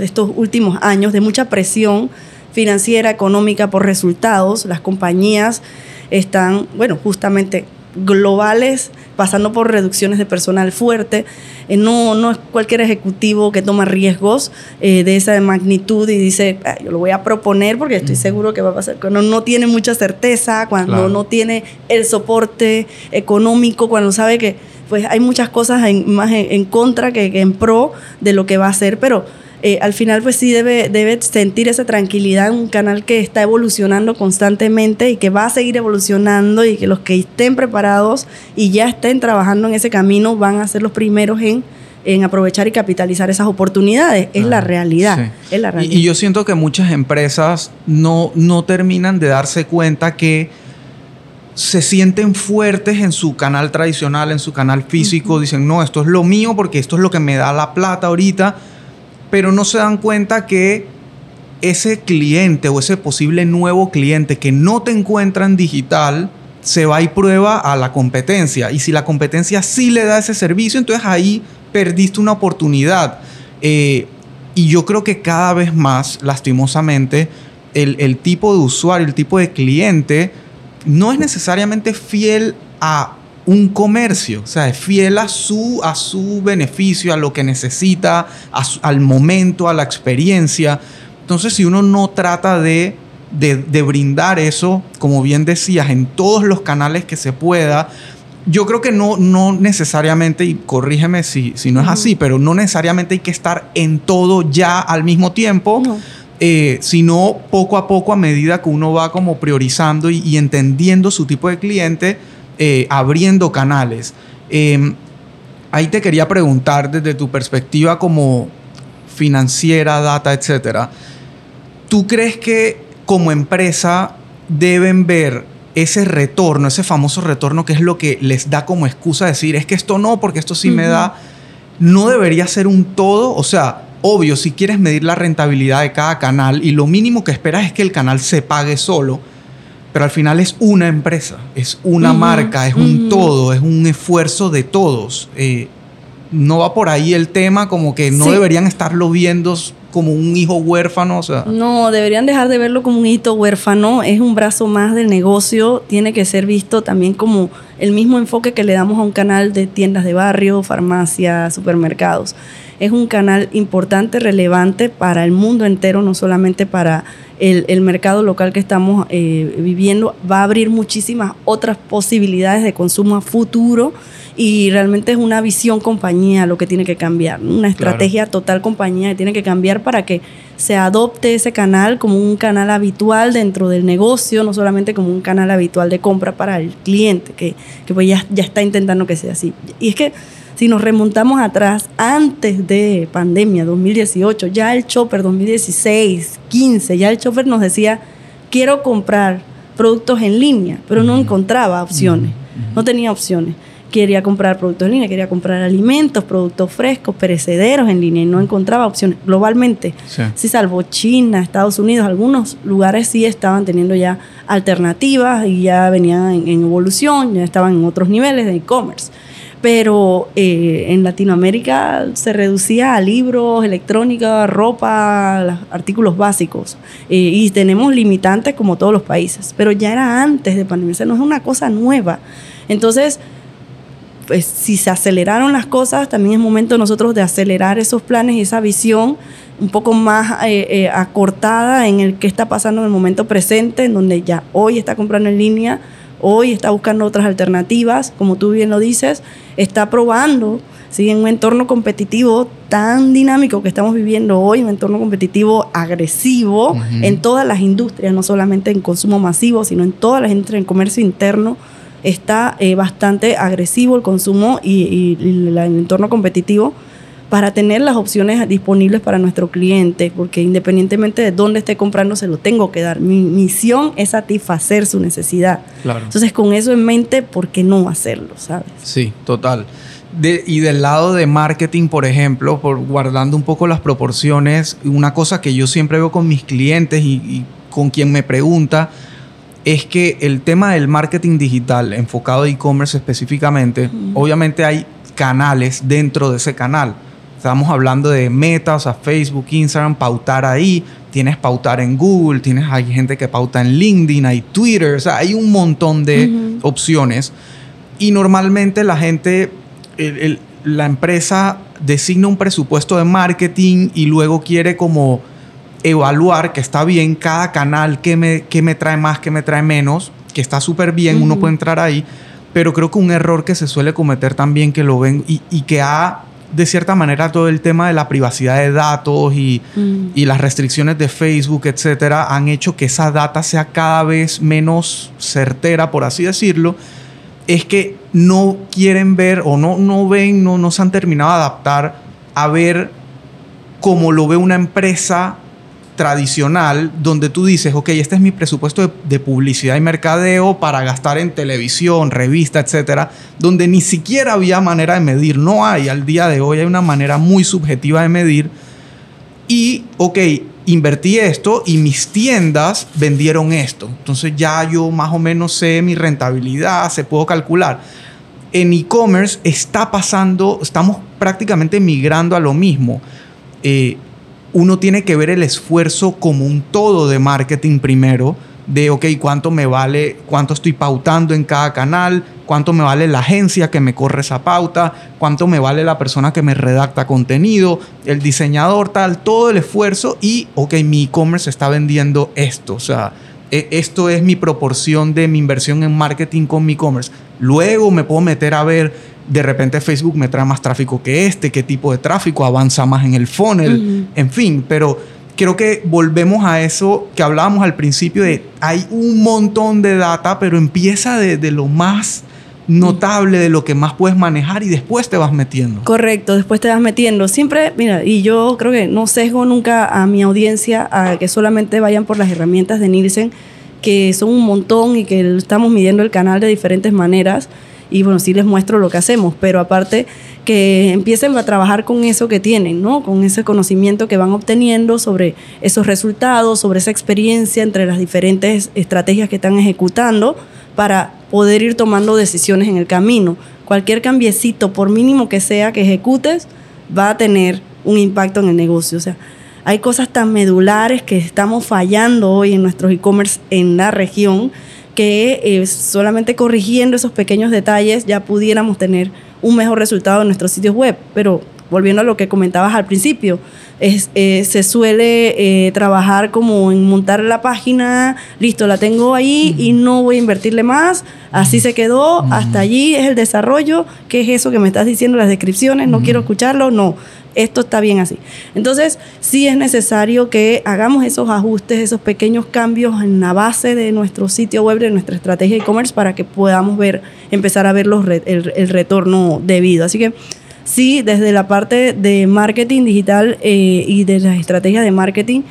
estos últimos años de mucha presión financiera, económica por resultados. Las compañías están, bueno, justamente globales, pasando por reducciones de personal fuerte. Eh, no, no es cualquier ejecutivo que toma riesgos eh, de esa magnitud y dice, ah, yo lo voy a proponer porque estoy seguro que va a pasar. Cuando no tiene mucha certeza, cuando no tiene el soporte económico, cuando sabe que pues hay muchas cosas más en, contra que, que en pro de lo que va a hacer, pero eh, al final pues sí debe, debe sentir esa tranquilidad en un canal que está evolucionando constantemente y que va a seguir evolucionando y que los que estén preparados y ya estén trabajando en ese camino van a ser los primeros en en aprovechar y capitalizar esas oportunidades. Es la realidad. Es la realidad. Y, yo siento que muchas empresas no, no terminan de darse cuenta que se sienten fuertes en su canal tradicional, en su canal físico. Dicen, no, esto es lo mío porque esto es lo que me da la plata ahorita pero no se dan cuenta que ese cliente o ese posible nuevo cliente que no te encuentra en digital se va y prueba a la competencia. Y si la competencia sí le da ese servicio, entonces ahí perdiste una oportunidad. Eh, y yo creo que cada vez más, lastimosamente, el, el, tipo de usuario, el tipo de cliente, no es necesariamente fiel a un comercio, o sea, es fiel a su, a su beneficio, a lo que necesita, al momento, a la experiencia. Entonces, si uno no trata de, de, brindar eso, como bien decías, en todos los canales que se pueda, yo creo que no, no necesariamente, y corrígeme si, si no es así, pero no necesariamente hay que estar en todo ya al mismo tiempo. Eh, sino poco a poco a medida que uno va como priorizando y entendiendo su tipo de cliente, eh, abriendo canales. Em, ahí te quería preguntar desde tu perspectiva como financiera, data, etcétera. ¿Tú crees que como empresa deben ver ese retorno, ese famoso retorno que es lo que les da como excusa decir, es que esto no, porque esto sí me da, no debería ser un todo, o sea, obvio, si quieres medir la rentabilidad de cada canal y lo mínimo que esperas es que el canal se pague solo, pero al final es una empresa, es una marca, es un todo, es un esfuerzo de todos. Eh, no va por ahí el tema como que no deberían estarlo viendo como un hijo huérfano, o sea. No, deberían dejar de verlo como un hito huérfano, es un brazo más del negocio, tiene que ser visto también como el mismo enfoque que le damos a un canal de tiendas de barrio, farmacias, supermercados. Es un canal importante, relevante para el mundo entero, no solamente para el, mercado local que estamos eh, viviendo. Va a abrir muchísimas otras posibilidades de consumo a futuro y realmente es una visión compañía lo que tiene que cambiar, una estrategia total compañía que tiene que cambiar para que se adopte ese canal como un canal habitual dentro del negocio, no solamente como un canal habitual de compra para el cliente, que, que pues ya, ya está intentando que sea así. Y es que si nos remontamos atrás, antes de pandemia, 2018, ya el Chopper 2016, 15, ya el Chopper nos decía, quiero comprar productos en línea, pero no encontraba opciones, no tenía opciones. Quería comprar productos en línea, quería comprar alimentos, productos frescos, perecederos en línea y no encontraba opciones globalmente. Sí. salvo China, Estados Unidos, algunos lugares sí estaban teniendo ya alternativas y ya venían en evolución, ya estaban en otros niveles de e-commerce pero eh, en Latinoamérica se reducía a libros, electrónica, ropa, artículos básicos. Eh, y tenemos limitantes como todos los países, pero ya era antes de pandemia, o no es una cosa nueva. Entonces, pues si se aceleraron las cosas, también es momento nosotros de acelerar esos planes y esa visión un poco más eh, acortada en el que está pasando en el momento presente, en donde ya hoy está comprando en línea hoy está buscando otras alternativas, como tú bien lo dices, está probando, ¿sí? en un entorno competitivo tan dinámico que estamos viviendo hoy, un entorno competitivo agresivo en todas las industrias, no solamente en consumo masivo, sino en todas las industrias, en comercio interno, está eh, bastante agresivo el consumo y el entorno competitivo para tener las opciones disponibles para nuestro cliente, porque independientemente de dónde esté comprando, se lo tengo que dar. Mi misión es satisfacer su necesidad. Entonces, con eso en mente, ¿por qué no hacerlo? ¿Sabes? Sí, total. y del lado de marketing, por ejemplo, por guardando un poco las proporciones, una cosa que yo siempre veo con mis clientes y, con quien me pregunta es que el tema del marketing digital enfocado a e-commerce específicamente, obviamente hay canales dentro de ese canal. Estamos hablando de Meta, o sea, Facebook, Instagram, pautar ahí. Tienes pautar en Google, tienes hay gente que pauta en LinkedIn, hay Twitter, o sea, hay un montón de opciones. Y normalmente la gente, la empresa designa un presupuesto de marketing y luego quiere como evaluar que está bien cada canal, que me, que me trae más, que me trae menos, que está súper bien, uno puede entrar ahí. Pero creo que un error que se suele cometer también, que lo ven y, y que ha de cierta manera todo el tema de la privacidad de datos y, mm. y, las restricciones de Facebook, etcétera, han hecho que esa data sea cada vez menos certera, por así decirlo, es que no quieren ver o no, no ven, no, no se han terminado de adaptar a ver cómo lo ve una empresa tradicional donde tú dices, ok, este es mi presupuesto de, publicidad y mercadeo para gastar en televisión, revista, etcétera, donde ni siquiera había manera de medir, no hay, al día de hoy hay una manera muy subjetiva de medir. Y, ok, invertí esto y mis tiendas vendieron esto. Entonces ya yo más o menos sé mi rentabilidad, se puedo calcular. En e-commerce está pasando, estamos prácticamente migrando a lo mismo. Eh, uno tiene que ver el esfuerzo como un todo de marketing primero, de, ok, cuánto me vale, cuánto estoy pautando en cada canal, cuánto me vale la agencia que me corre esa pauta, cuánto me vale la persona que me redacta contenido, el diseñador, tal, todo el esfuerzo y, ok, mi e-commerce está vendiendo esto, o sea, e, esto es mi proporción de mi inversión en marketing con mi e-commerce. Luego me puedo meter a ver, de repente Facebook me trae más tráfico que este, qué tipo de tráfico avanza más en el funnel, en fin, pero creo que volvemos a eso que hablábamos al principio de hay un montón de data, pero empieza de, lo más notable, de lo que más puedes manejar y después te vas metiendo. Correcto, después te vas metiendo. Siempre, mira, y yo creo que no sesgo nunca a mi audiencia a que solamente vayan por las herramientas de Nielsen, que son un montón y que estamos midiendo el canal de diferentes maneras y bueno, sí les muestro lo que hacemos, pero aparte que empiecen a trabajar con eso que tienen, ¿no? Con ese conocimiento que van obteniendo sobre esos resultados, sobre esa experiencia entre las diferentes estrategias que están ejecutando para poder ir tomando decisiones en el camino. Cualquier cambiecito, por mínimo que sea que ejecutes, va a tener un impacto en el negocio. O sea, hay cosas tan medulares que estamos fallando hoy en nuestros e-commerce en la región que eh, solamente corrigiendo esos pequeños detalles ya pudiéramos tener un mejor resultado en nuestros sitios web. Pero volviendo a lo que comentabas al principio, es, eh, se suele eh, trabajar como en montar la página, listo, la tengo ahí y no voy a invertirle más, así se quedó, hasta allí es el desarrollo, ¿qué es eso que me estás diciendo, las descripciones, no quiero escucharlo, no, esto está bien así. Entonces, sí es necesario que hagamos esos ajustes, esos pequeños cambios en la base de nuestro sitio web, de nuestra estrategia de e-commerce, para que podamos ver, empezar a ver los el, retorno debido. Así que sí, desde la parte de marketing digital eh, y de las estrategias de marketing,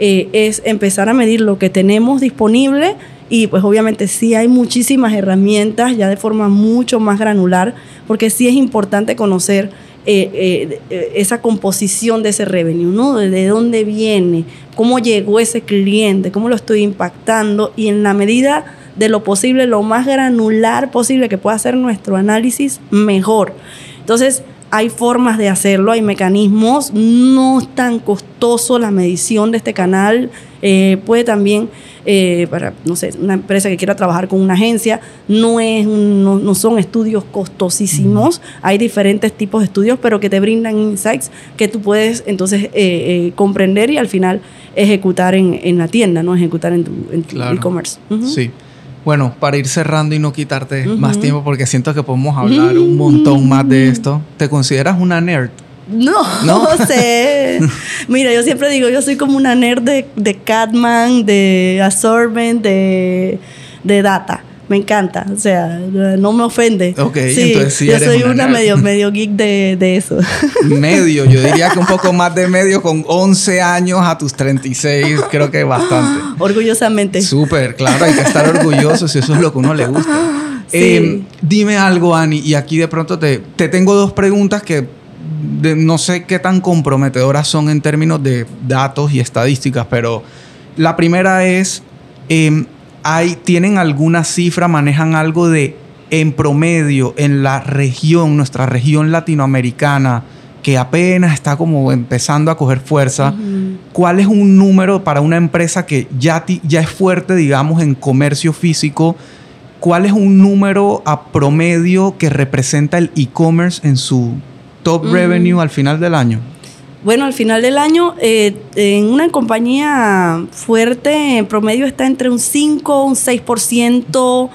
eh, es empezar a medir lo que tenemos disponible y pues obviamente sí hay muchísimas herramientas ya de forma mucho más granular, porque sí es importante conocer eh, eh, esa composición de ese revenue, ¿no? De dónde viene, cómo llegó ese cliente, cómo lo estoy impactando y en la medida de lo posible, lo más granular posible que pueda hacer nuestro análisis, mejor. Entonces, hay formas de hacerlo, hay mecanismos, no es tan costoso la medición de este canal, eh, puede también eh, para, no sé, una empresa que quiera trabajar con una agencia, no, es no, son estudios costosísimos, hay diferentes tipos de estudios, pero que te brindan insights que tú puedes entonces eh, eh, comprender y al final ejecutar en, la tienda, ¿no? Ejecutar en tu e-commerce. Sí. Bueno, para ir cerrando y no quitarte más tiempo, porque siento que podemos hablar un montón más de esto, ¿te consideras una nerd? No, no sé. Mira, yo siempre digo, yo soy como una nerd de, de Catman, de Assortment, de, de Data. Me encanta, o sea, no me ofende. Ok, entonces sí Yo soy una, medio, medio geek de, de, eso. Medio, yo diría que un poco más de medio, con 11 años a tus 36, creo que bastante. Orgullosamente. Súper, claro, hay que estar orgulloso si eso es lo que uno le gusta. Eh, dime algo, Ani, y aquí de pronto te, te tengo dos preguntas que no sé qué tan comprometedoras son en términos de datos y estadísticas, pero la primera es, em, hay, ¿tienen alguna cifra, manejan algo de en promedio en la región, nuestra región latinoamericana, que apenas está como empezando a coger fuerza, ¿cuál es un número para una empresa que ya, ya es fuerte, digamos, en comercio físico? ¿Cuál es un número a promedio que representa el e-commerce en su top revenue al final del año? Bueno, al final del año, eh, en una compañía fuerte, en promedio está entre un 5, un 6%,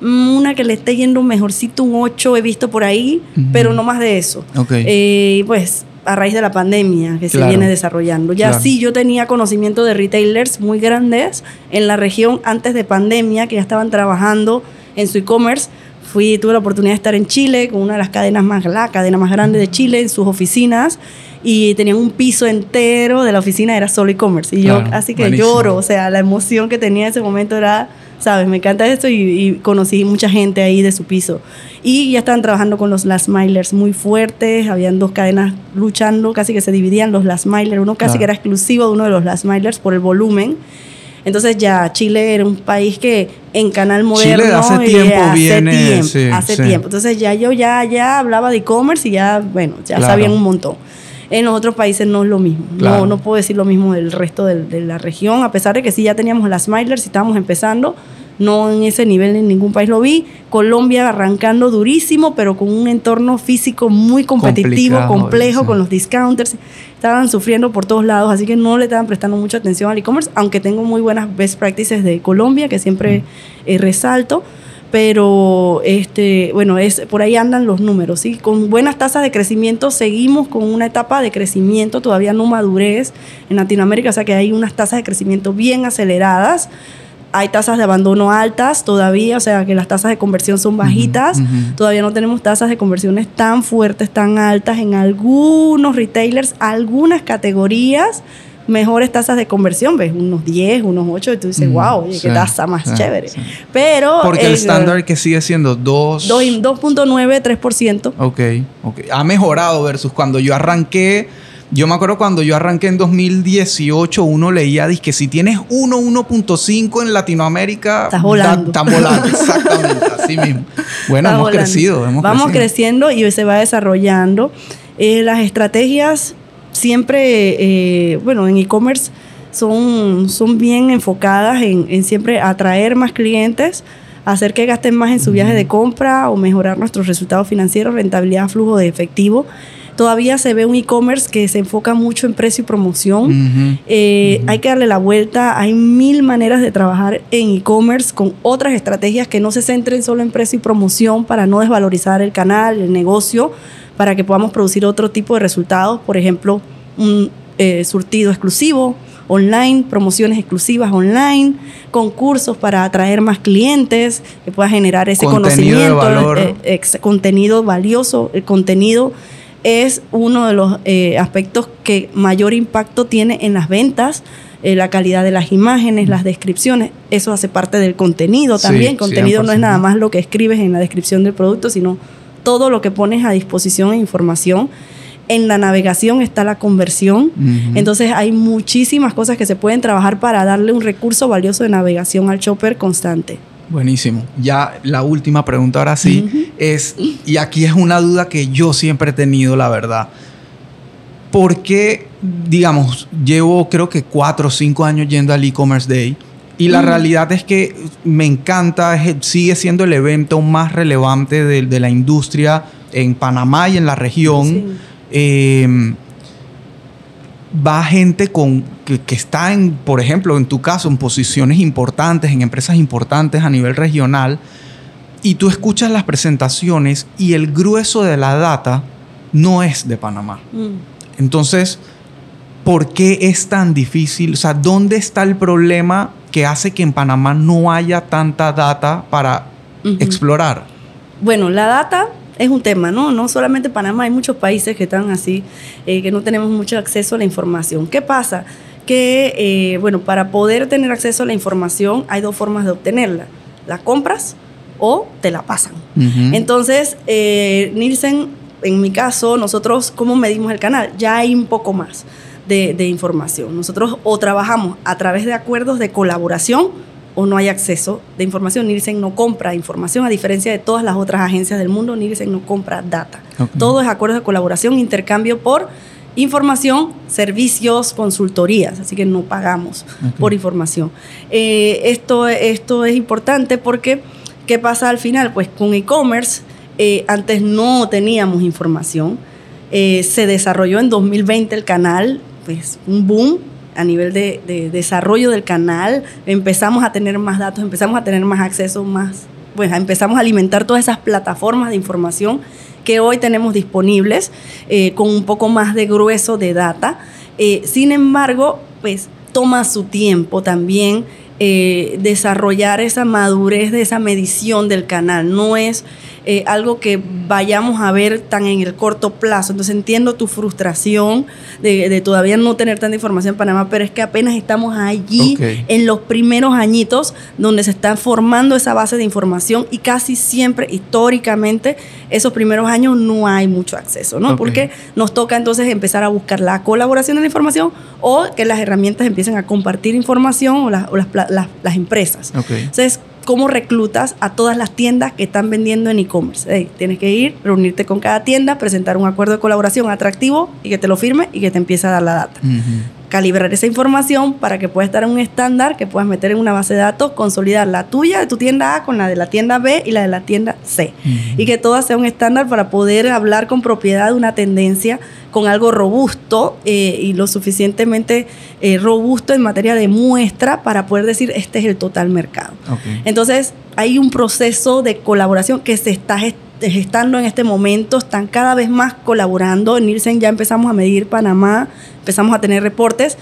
mm, una que le esté yendo mejorcito, un 8, he visto por ahí, pero no más de eso. Okay. Eh, pues a raíz de la pandemia que se viene desarrollando. Ya sí, yo tenía conocimiento de retailers muy grandes en la región antes de pandemia que ya estaban trabajando en su e-commerce Fui, tuve la oportunidad de estar en Chile con una de las cadenas más, la cadena más grande de Chile en sus oficinas y tenían un piso entero de la oficina, era solo e-commerce. Y yo, así que lloro, o sea, la emoción que tenía en ese momento era, sabes, me encanta esto y, conocí mucha gente ahí de su piso. Y ya estaban trabajando con los last milers muy fuertes, habían dos cadenas luchando, casi que se dividían los last milers, uno casi que era exclusivo de uno de los last milers por el volumen. Entonces ya Chile era un país que en canal moderno Chile hace tiempo hace viene, tiempo, sí, hace sí. tiempo. Entonces ya yo ya ya hablaba de e-commerce y ya bueno, ya Claro. sabían un montón. En los otros países no es lo mismo. Claro. No, no puedo decir lo mismo del resto del- de, la región, a pesar de que sí ya teníamos las Smilers y estábamos empezando. No en ese nivel en ningún país lo vi. Colombia arrancando durísimo, pero con un entorno físico muy competitivo, Complicado, complejo, sí. con los discounters. Estaban sufriendo por todos lados, así que no le estaban prestando mucha atención al e-commerce, aunque tengo muy buenas best practices de Colombia, que siempre eh, resalto pero este bueno es por ahí andan los números sí con buenas tasas de crecimiento seguimos con una etapa de crecimiento todavía no madurez en Latinoamérica o sea que hay unas tasas de crecimiento bien aceleradas hay tasas de abandono altas todavía o sea que las tasas de conversión son bajitas todavía no tenemos tasas de conversiones tan fuertes tan altas en algunos retailers algunas categorías mejores tasas de conversión, ves unos 10, unos 8, y tú dices, Mm, wow, oye, qué tasa más sí, chévere. sí. Pero. Porque el estándar que sigue siendo 2... dos y- 2.9, 3%. Ok, ok. Ha mejorado versus cuando yo arranqué. Yo me acuerdo cuando yo arranqué en 2018, uno leía dice que si tienes 1, 1.5 en Latinoamérica, Estás volando. volando, exactamente, así mismo. Bueno, Está hemos volando. crecido, hemos Vamos crecido. creciendo y se va desarrollando. Eh, las estrategias siempre, eh, bueno, en e-commerce son, son bien enfocadas en, en siempre atraer más clientes, hacer que gasten más en su viaje de compra o mejorar nuestros resultados financieros, rentabilidad, flujo de efectivo. Todavía se ve un e-commerce que se enfoca mucho en precio y promoción. Eh, Hay que darle la vuelta. Hay mil maneras de trabajar en e-commerce con otras estrategias que no se centren solo en precio y promoción para no desvalorizar el canal, el negocio, para que podamos producir otro tipo de resultados. Por ejemplo, un eh, surtido exclusivo online, promociones exclusivas online, concursos para atraer más clientes, que pueda generar ese Contenido conocimiento, eh, ex- contenido valioso, el contenido es uno de los eh, aspectos que mayor impacto tiene en las ventas. eh, la calidad de las imágenes, las descripciones, eso hace parte del contenido Sí, también. Contenido no es 100%. nada más lo que escribes en la descripción del producto, sino todo lo que pones a disposición e información. En la navegación está la conversión. Entonces hay muchísimas cosas que se pueden trabajar para darle un recurso valioso de navegación al shopper constante. Buenísimo. Ya la última pregunta ahora sí es, y aquí es una duda que yo siempre he tenido, la verdad. ¿Por qué, digamos, llevo creo que cuatro o cinco años yendo al e-commerce day? Y la realidad es que me encanta, es- sigue siendo el evento más relevante de, de la industria en Panamá y en la región. Sí. Eh, va gente con que, que está en, por ejemplo, en tu caso, en posiciones importantes, en empresas importantes a nivel regional, y tú escuchas las presentaciones y el grueso de la data no es de Panamá. Mm. Entonces, ¿por qué es tan difícil? O sea, ¿dónde está el problema que hace que en Panamá no haya tanta data para explorar? Bueno, la data es un tema, ¿no? No solamente Panamá, hay muchos países que están así, eh, que no tenemos mucho acceso a la información. ¿Qué pasa? Que, eh, bueno, para poder tener acceso a la información hay dos formas de obtenerla. La compras o te la pasan. Entonces, eh, Nielsen, en mi caso, nosotros, ¿cómo medimos el canal? Ya hay un poco más de, de información. Nosotros o trabajamos a través de acuerdos de colaboración o no hay acceso de información. Nielsen no compra información, a diferencia de todas las otras agencias del mundo, Nielsen no compra data. Ok. Todo es acuerdos de colaboración, intercambio por información, servicios, consultorías, así que no pagamos por información. Eh, esto, esto es importante porque, ¿qué pasa al final? Pues con e-commerce, eh, antes no teníamos información, Eh, se desarrolló en 2020 el canal, pues un boom a nivel de, de desarrollo del canal, empezamos a tener más datos, empezamos a tener más acceso, más, pues empezamos a alimentar todas esas plataformas de información que hoy tenemos disponibles eh, con un poco más de grueso de data. Eh, sin embargo, pues toma su tiempo también eh, desarrollar esa madurez de esa medición del canal. No es eh, algo que vayamos a ver tan en el corto plazo. Entonces entiendo tu frustración de, todavía no tener tanta información en Panamá, pero es que apenas estamos allí en los primeros añitos donde se está formando esa base de información y casi siempre históricamente esos primeros años no hay mucho acceso, ¿no? Porque nos toca entonces empezar a buscar la colaboración de la información o que las herramientas empiecen a compartir información o, las, las, empresas. Entonces, cómo reclutas a todas las tiendas que están vendiendo en e-commerce. tienes que ir, reunirte con cada tienda, presentar un acuerdo de colaboración atractivo y que te lo firme y que te empiece a dar la data calibrar esa información para que pueda estar en un estándar que puedas meter en una base de datos, consolidar la tuya de tu tienda A con la de la tienda B y la de la tienda C. Y que todo sea un estándar para poder hablar con propiedad de una tendencia con algo robusto eh, y lo suficientemente eh, robusto en materia de muestra para poder decir este es el total mercado. Entonces, hay un proceso de colaboración que se está gestando en este momento, están cada vez más colaborando. En Nielsen ya empezamos a medir Panamá empezamos a tener reportes,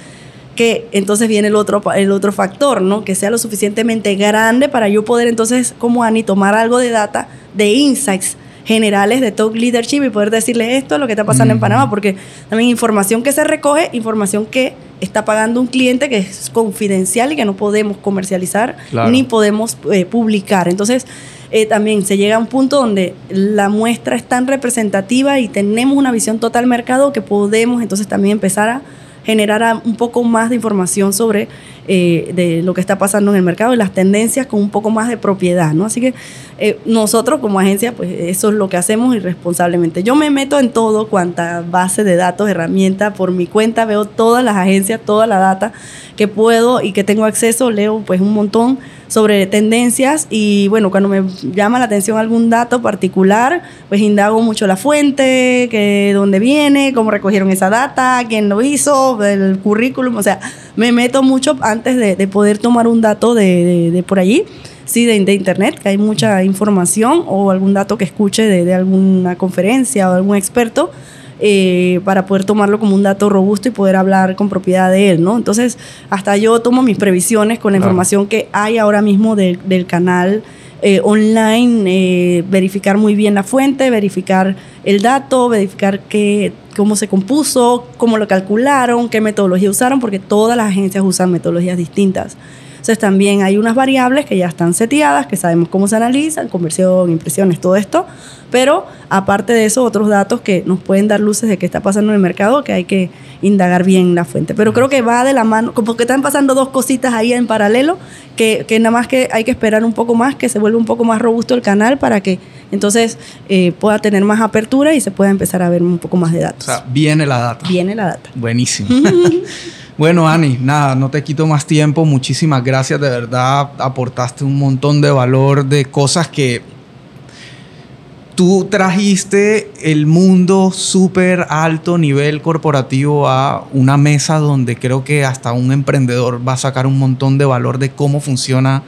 que entonces viene el otro, el otro factor, ¿no? Que sea lo suficientemente grande para yo poder entonces, como Ani, tomar algo de data, de insights generales de Talk Leadership y poder decirles esto es lo que está pasando en Panamá, porque también información que se recoge, información que está pagando un cliente que es confidencial y que no podemos comercializar ni podemos eh, publicar. Entonces, eh, también se llega a un punto donde la muestra es tan representativa y tenemos una visión total mercado que podemos entonces también empezar a generar un poco más de información sobre eh, de lo que está pasando en el mercado y las tendencias con un poco más de propiedad, ¿no? Así que eh, nosotros como agencia, pues eso es lo que hacemos irresponsablemente. Yo me meto en todo, cuanta base de datos, herramienta, por mi cuenta veo todas las agencias, toda la data que puedo y que tengo acceso, leo pues un montón sobre tendencias y bueno, cuando me llama la atención algún dato particular, pues indago mucho la fuente, que dónde viene, cómo recogieron esa data, quién lo hizo, el currículum, o sea, me meto mucho antes de, poder tomar un dato de, por allí, sí, de, internet, que hay mucha información o algún dato que escuche de, alguna conferencia o algún experto. Eh, para poder tomarlo como un dato robusto y poder hablar con propiedad de él, ¿no? Entonces, hasta yo tomo mis previsiones con la información que hay ahora mismo del canal eh, online, eh, verificar muy bien la fuente, verificar el dato, verificar qué, cómo se compuso, cómo lo calcularon, qué metodología usaron, porque todas las agencias usan metodologías distintas. Entonces también hay unas variables que ya están seteadas, que sabemos cómo se analizan, conversión, impresiones, todo esto, pero aparte de eso, otros datos que nos pueden dar luces de qué está pasando en el mercado, que hay que indagar bien la fuente. Pero creo que va de la mano, como que están pasando dos cositas ahí en paralelo, que, nada más que hay que esperar un poco más, que se vuelva un poco más robusto el canal para que entonces eh, pueda tener más apertura y se pueda empezar a ver un poco más de datos. O sea, viene la data. Viene la data. Buenísimo. Bueno, Ani, nada, no te quito más tiempo. Muchísimas gracias, de verdad. Aportaste un montón de valor de cosas que tú trajiste el mundo súper alto nivel corporativo a una mesa donde creo que hasta un emprendedor va a sacar un montón de valor de cómo funciona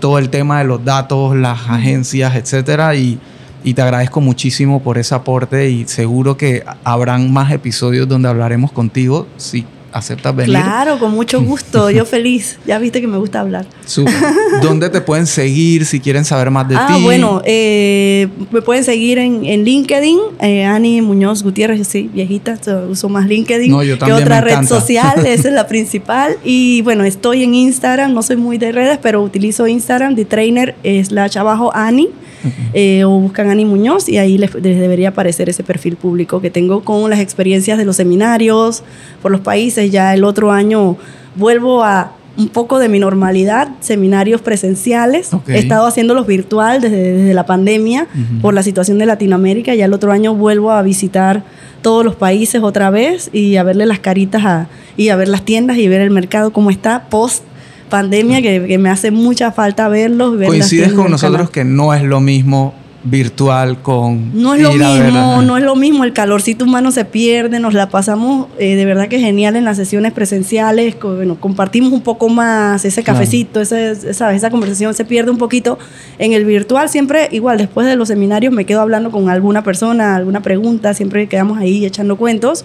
todo el tema de los datos, las agencias, etcétera. Y, y te agradezco muchísimo por ese aporte y seguro que habrán más episodios donde hablaremos contigo. Sí, aceptas venir. Claro, con mucho gusto. Yo feliz. Ya viste que me gusta hablar. ¿Dónde te pueden seguir si quieren saber más de ah, ti? Ah, bueno, eh, me pueden seguir en, LinkedIn. Eh, Ani Muñoz Gutiérrez, sí, viejita, uso más LinkedIn que otra red social. esa es la principal. Y bueno, estoy en Instagram. No soy muy de redes, pero utilizo Instagram de trainer slash abajo Ani. Eh, o buscan Ani Muñoz y ahí les, debería aparecer ese perfil público que tengo con las experiencias de los seminarios por los países. Ya el otro año vuelvo a un poco de mi normalidad, seminarios presenciales. He estado haciéndolos virtual desde, la pandemia por la situación de Latinoamérica. Ya el otro año vuelvo a visitar todos los países otra vez y a verle las caritas y a ver las tiendas y ver el mercado cómo está post pandemia que, me hace mucha falta verlos. Coincides con nosotros que no es lo mismo virtual con no es lo mismo no es lo mismo el calorcito humano se pierde nos la pasamos eh, de verdad que genial en las sesiones presenciales bueno compartimos un poco más ese cafecito esa, esa conversación se pierde un poquito. En el virtual siempre igual después de los seminarios me quedo hablando con alguna persona alguna pregunta siempre quedamos ahí echando cuentos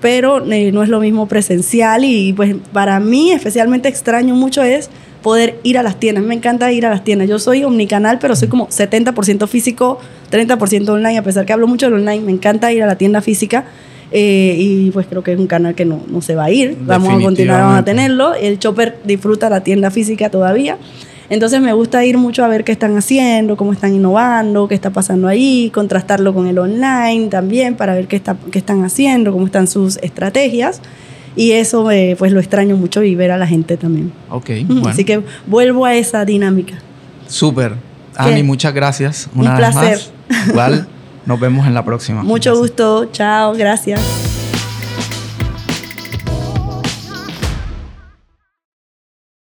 pero eh, no es lo mismo presencial y pues para mí especialmente extraño mucho es poder ir a las tiendas. Me encanta ir a las tiendas. Yo soy omnicanal, pero soy como 70% físico, 30% online. A pesar que hablo mucho del online, me encanta ir a la tienda física. Eh, y pues creo que es un canal que no, no se va a ir. Vamos a continuar, vamos a tenerlo. El Chopper disfruta la tienda física todavía. Entonces me gusta ir mucho a ver qué están haciendo, cómo están innovando, qué está pasando ahí, contrastarlo con el online también para ver qué, está, qué están haciendo, cómo están sus estrategias. Y eso eh, pues lo extraño mucho y ver a la gente también. Ok, bueno. Así que vuelvo a esa dinámica. Súper. Ani, muchas gracias. Una Un placer. Igual, nos vemos en la próxima. Mucho gusto. Chao, gracias.